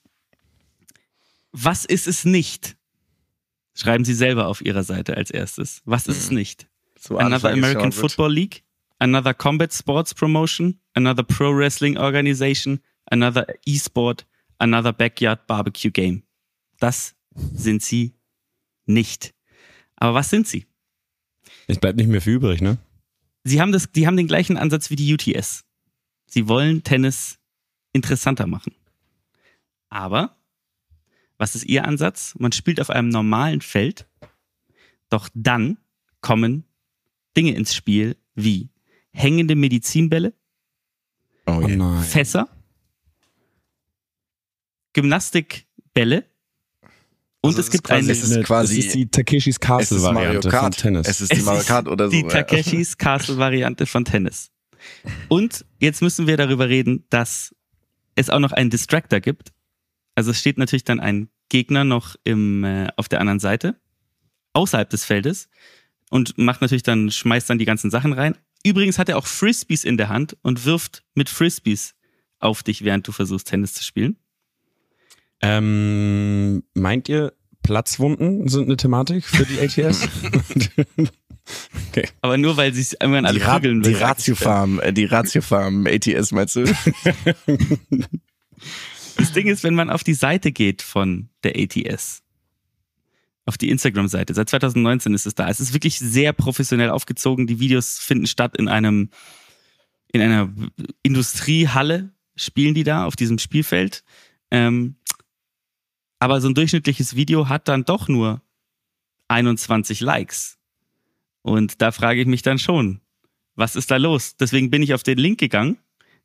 was ist es nicht? Schreiben Sie selber auf Ihrer Seite als erstes. Was ist es nicht? So Another Anfang American. Football League, another Combat Sports Promotion, another Pro Wrestling Organization, another E-Sport, another Backyard Barbecue Game. Das sind sie nicht. Aber was sind sie? Es bleibt nicht mehr viel übrig, ne? Sie haben, das, die haben den gleichen Ansatz wie die UTS. Sie wollen Tennis interessanter machen. Aber was ist ihr Ansatz? Man spielt auf einem normalen Feld, doch dann kommen Dinge ins Spiel wie hängende Medizinbälle, Oh, Oh je. nein. Fässer, Gymnastikbälle und Also es es gibt eine es ist quasi- das ist die Takeshis Es Castle Variante von. Tennis. Es ist die Mario Kart oder so. die. Takeshis [laughs] Castle Variante von Tennis. Und jetzt müssen wir darüber reden, dass es auch noch einen Distractor gibt. Also es steht natürlich dann ein Gegner noch im, äh, auf der anderen Seite, außerhalb des Feldes und macht natürlich dann, schmeißt dann die ganzen Sachen rein. Übrigens hat er auch Frisbees in der Hand und wirft mit Frisbees auf dich, während du versuchst, Tennis zu spielen. Ähm, meint ihr, Platzwunden sind eine Thematik für die ATS? [laughs] Aber nur, weil sie es irgendwann alle Die, prügeln. die will, sag ich. Ratiofarm, äh, die Ratiofarm ATS meinst du? [laughs] Das Ding ist, wenn man auf die Seite geht von der ATS, auf die Instagram-Seite, seit 2019 ist es da. Es ist wirklich sehr professionell aufgezogen. Die Videos finden statt in einem, in einer Industriehalle, spielen die da auf diesem Spielfeld. Ähm, aber so ein durchschnittliches Video hat dann doch nur 21 Likes. Und da frage ich mich dann schon, was ist da los? Deswegen bin ich auf den Link gegangen.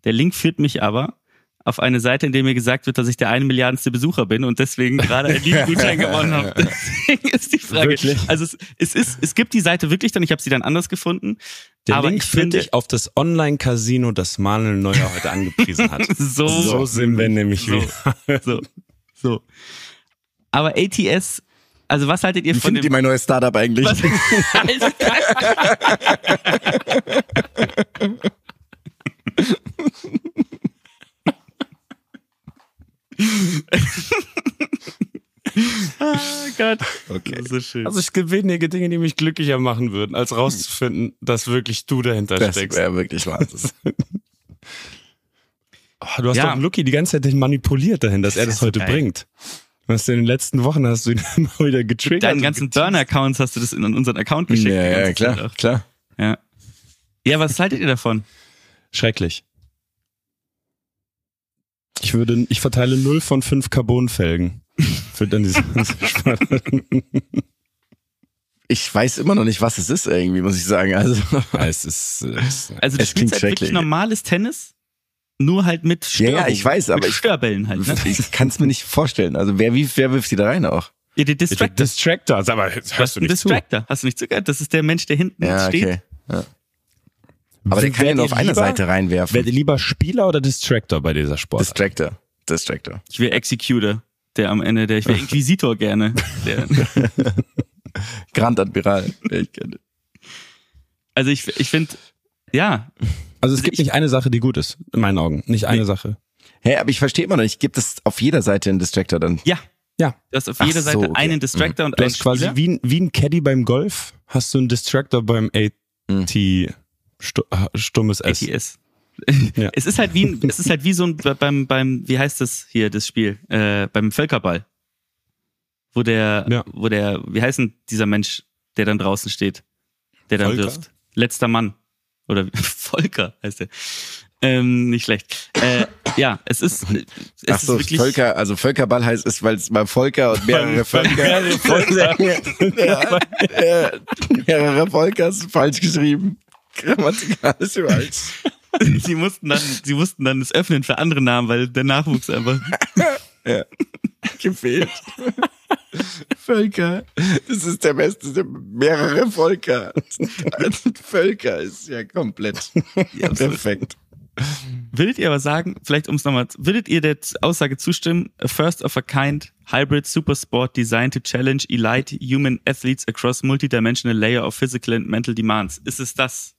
Der Link führt mich aber auf eine Seite, in der mir gesagt wird, dass ich der eine Milliardenste Besucher bin und deswegen gerade einen Liedgutschein [laughs] gewonnen habe. [laughs] Deswegen ist die Frage. Wirklich? Also es, es ist, es gibt die Seite wirklich dann, ich habe sie dann anders gefunden. Der aber Link ich finde, dich auf das Online-Casino, das Manuel Neuer heute angepriesen hat. [laughs] so, So sind wir nämlich so, wieder. so, so. Aber ATS, also was haltet ihr Wie von findet ihr dem? mein neues Startup eigentlich? Was, Alter, oh Gott. Okay. Das ist so schön. Also es gibt wenige Dinge, die mich glücklicher machen würden, als rauszufinden, dass wirklich du dahinter Das steckst. wäre wirklich Wahnsinn. Oh, [laughs] du hast Ja. doch Lucky die ganze Zeit den manipuliert dahin, dass er das ist so heute geil. bringt. Du hast in den letzten Wochen hast du ihn [laughs] immer wieder getriggert. Deinen ganzen geteased. Burner-Accounts hast du das in unseren Account geschickt. ja, ja, Zeit klar, auch. klar. Ja. ja, was haltet ihr davon? Schrecklich. Ich würde, ich verteile 0 von 5 Carbonfelgen. Für dann diese Ich weiß immer noch nicht, was es ist irgendwie, muss ich sagen. Also Ja, es ist, es ist [laughs] Also du Es spielst klingt halt wirklich schrecklich. normales Tennis, nur halt mit Ja, Störungen, ja, ich weiß, aber mit ich- Störbällen halt. Ne? ich kann es mir nicht vorstellen. Also wer, wie, wer wirft die da rein auch? Ja, die Distractor. Distractor, aber Du hörst hast du nicht zu. Distractor. Hast du nicht zugehört? Das ist der Mensch, der hinten Ja, steht. okay. Ja. Aber der kann ja nur auf einer Seite reinwerfen. Werdet ihr lieber Spieler oder Distractor bei dieser Sport? Distractor. Distractor. Ich will Executor, der am Ende, der ich will [laughs] Inquisitor gerne. Der, [laughs] Grand Admiral. der ich kenne. also ich, ich finde, ja, Also es gibt nicht eine Sache, die gut ist, in meinen Augen. Nicht eine Sache. Hä, aber ich verstehe immer noch nicht. Gibt es auf jeder Seite einen Distractor dann? ja. Ja. Du hast auf Ach jeder so, Seite okay. einen Distractor und Du einen hast quasi Spieler. wie ein, wie ein Caddy beim Golf, hast du einen Distractor beim AT Stu- äh, stummes S. ATS. Ja. Es ist halt wie ein, es ist halt wie so ein beim beim wie heißt das hier das Spiel äh, beim Völkerball, wo der Ja. wo der wie heißt denn dieser Mensch, der dann draußen steht, der dann Volker? wirft, letzter Mann oder [laughs] Volker heißt er. Ähm, nicht schlecht. Äh, ja, es ist es Ach so, ist wirklich Völker, also Völkerball heißt es, weil es beim Volker und mehrere Völker. mehrere [laughs] mehrere Völker ist falsch geschrieben. Grammatikalisch falsch. [laughs] sie mussten dann sie mussten dann es öffnen für andere Namen, weil der Nachwuchs einfach [laughs] Gefehlt. Völker. Das ist der beste. Mehrere Volker. Völker ist ja komplett perfekt. Würdet ihr aber sagen, vielleicht um es nochmal, würdet ihr der Aussage zustimmen, a first of a kind hybrid supersport designed to challenge elite human athletes across multidimensional layer of physical and mental demands? Ist es das?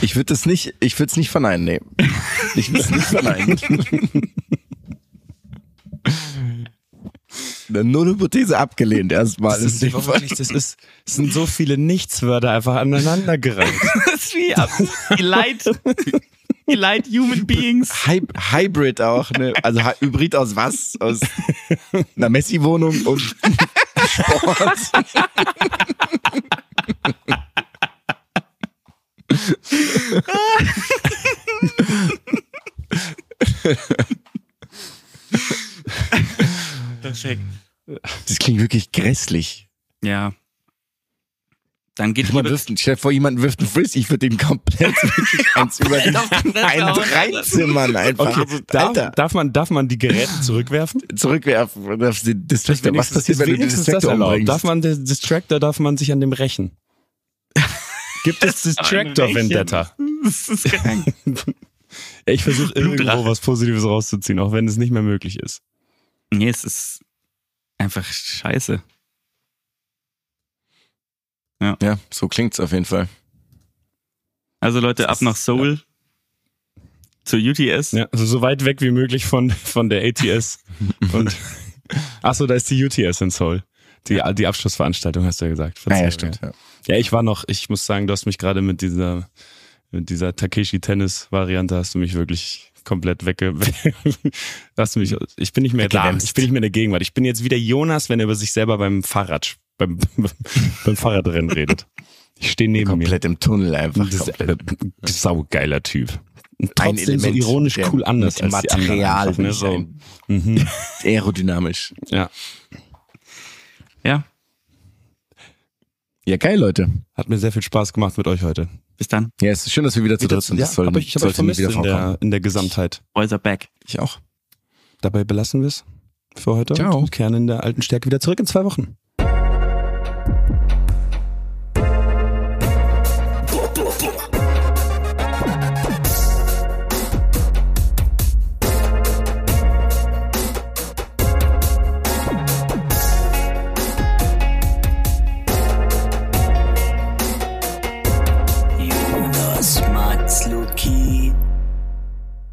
Ich würde es nicht, ich würde es nicht verneinen, nee. Ich würde es nicht verneinen. Eine Null-Hypothese abgelehnt erstmal. Das, ist wirklich, das, ist, es sind so viele Nichtswörter einfach aneinander gereiht. [laughs] Das ist wie absolut elite, elite human beings. Hy Hybrid auch, ne? Also Hy- Hybrid aus was? Aus einer Messi-Wohnung und Sport. [laughs] [laughs] Perfekt. Das klingt wirklich grässlich. Ja. Dann geht Jemand wirft, stell vor, jemand wirft einen Frisbee, ich würde den komplett [laughs] eins über den einen reinzimmern einfach. Okay, darf, darf, man, darf man die Geräte zurückwerfen? Zurückwerfen. Distractor. Was passiert, wenn du den wenigstens das Distractor erlaubt? Darf man den Distractor, darf man sich an dem rächen? Gibt es [laughs] Distractor. Vendetta? Das ist krank. [laughs] Ich versuche irgendwo was Positives rauszuziehen, auch wenn es nicht mehr möglich ist. Nee, es ist einfach scheiße. Ja, so klingt's auf jeden Fall. Also Leute, ab nach Seoul. Zur UTS. Ja, also so weit weg wie möglich von, von der ATS. [laughs] Und achso, da ist die UTS in Seoul. Die, die Abschlussveranstaltung hast du ja gesagt. Ah, ja, stimmt. Ja. Ja, ich war noch, ich muss sagen, du hast mich gerade mit dieser, mit dieser Takeshi-Tennis-Variante hast du mich wirklich komplett wegge... [laughs] hast du mich, ich bin nicht mehr da. Ich bin nicht mehr in der Gegenwart. Ich bin jetzt wieder Jonas, wenn er über sich selber beim Fahrrad, beim, [laughs] beim Fahrradrennen redet. Ich stehe neben mir. Komplett im Tunnel einfach. Das ist komplett. ein saugeiler Typ. Und Ein trotzdem so Element ironisch der- cool anders als die anderen Material einfach, ne? so. Mhm. [laughs] Aerodynamisch. Ja, Ja, Ja, geil, Leute. hat mir sehr viel Spaß gemacht mit euch heute. bis dann. Ja, es ist schön, dass wir wieder zu dritt sind. ja, Das soll, aber ich habe euch vermisst wieder in der, in der Gesamtheit. Boys are back. Ich auch. Dabei belassen wir es für heute Ciao. und kehren in der alten Stärke wieder zurück in zwei Wochen.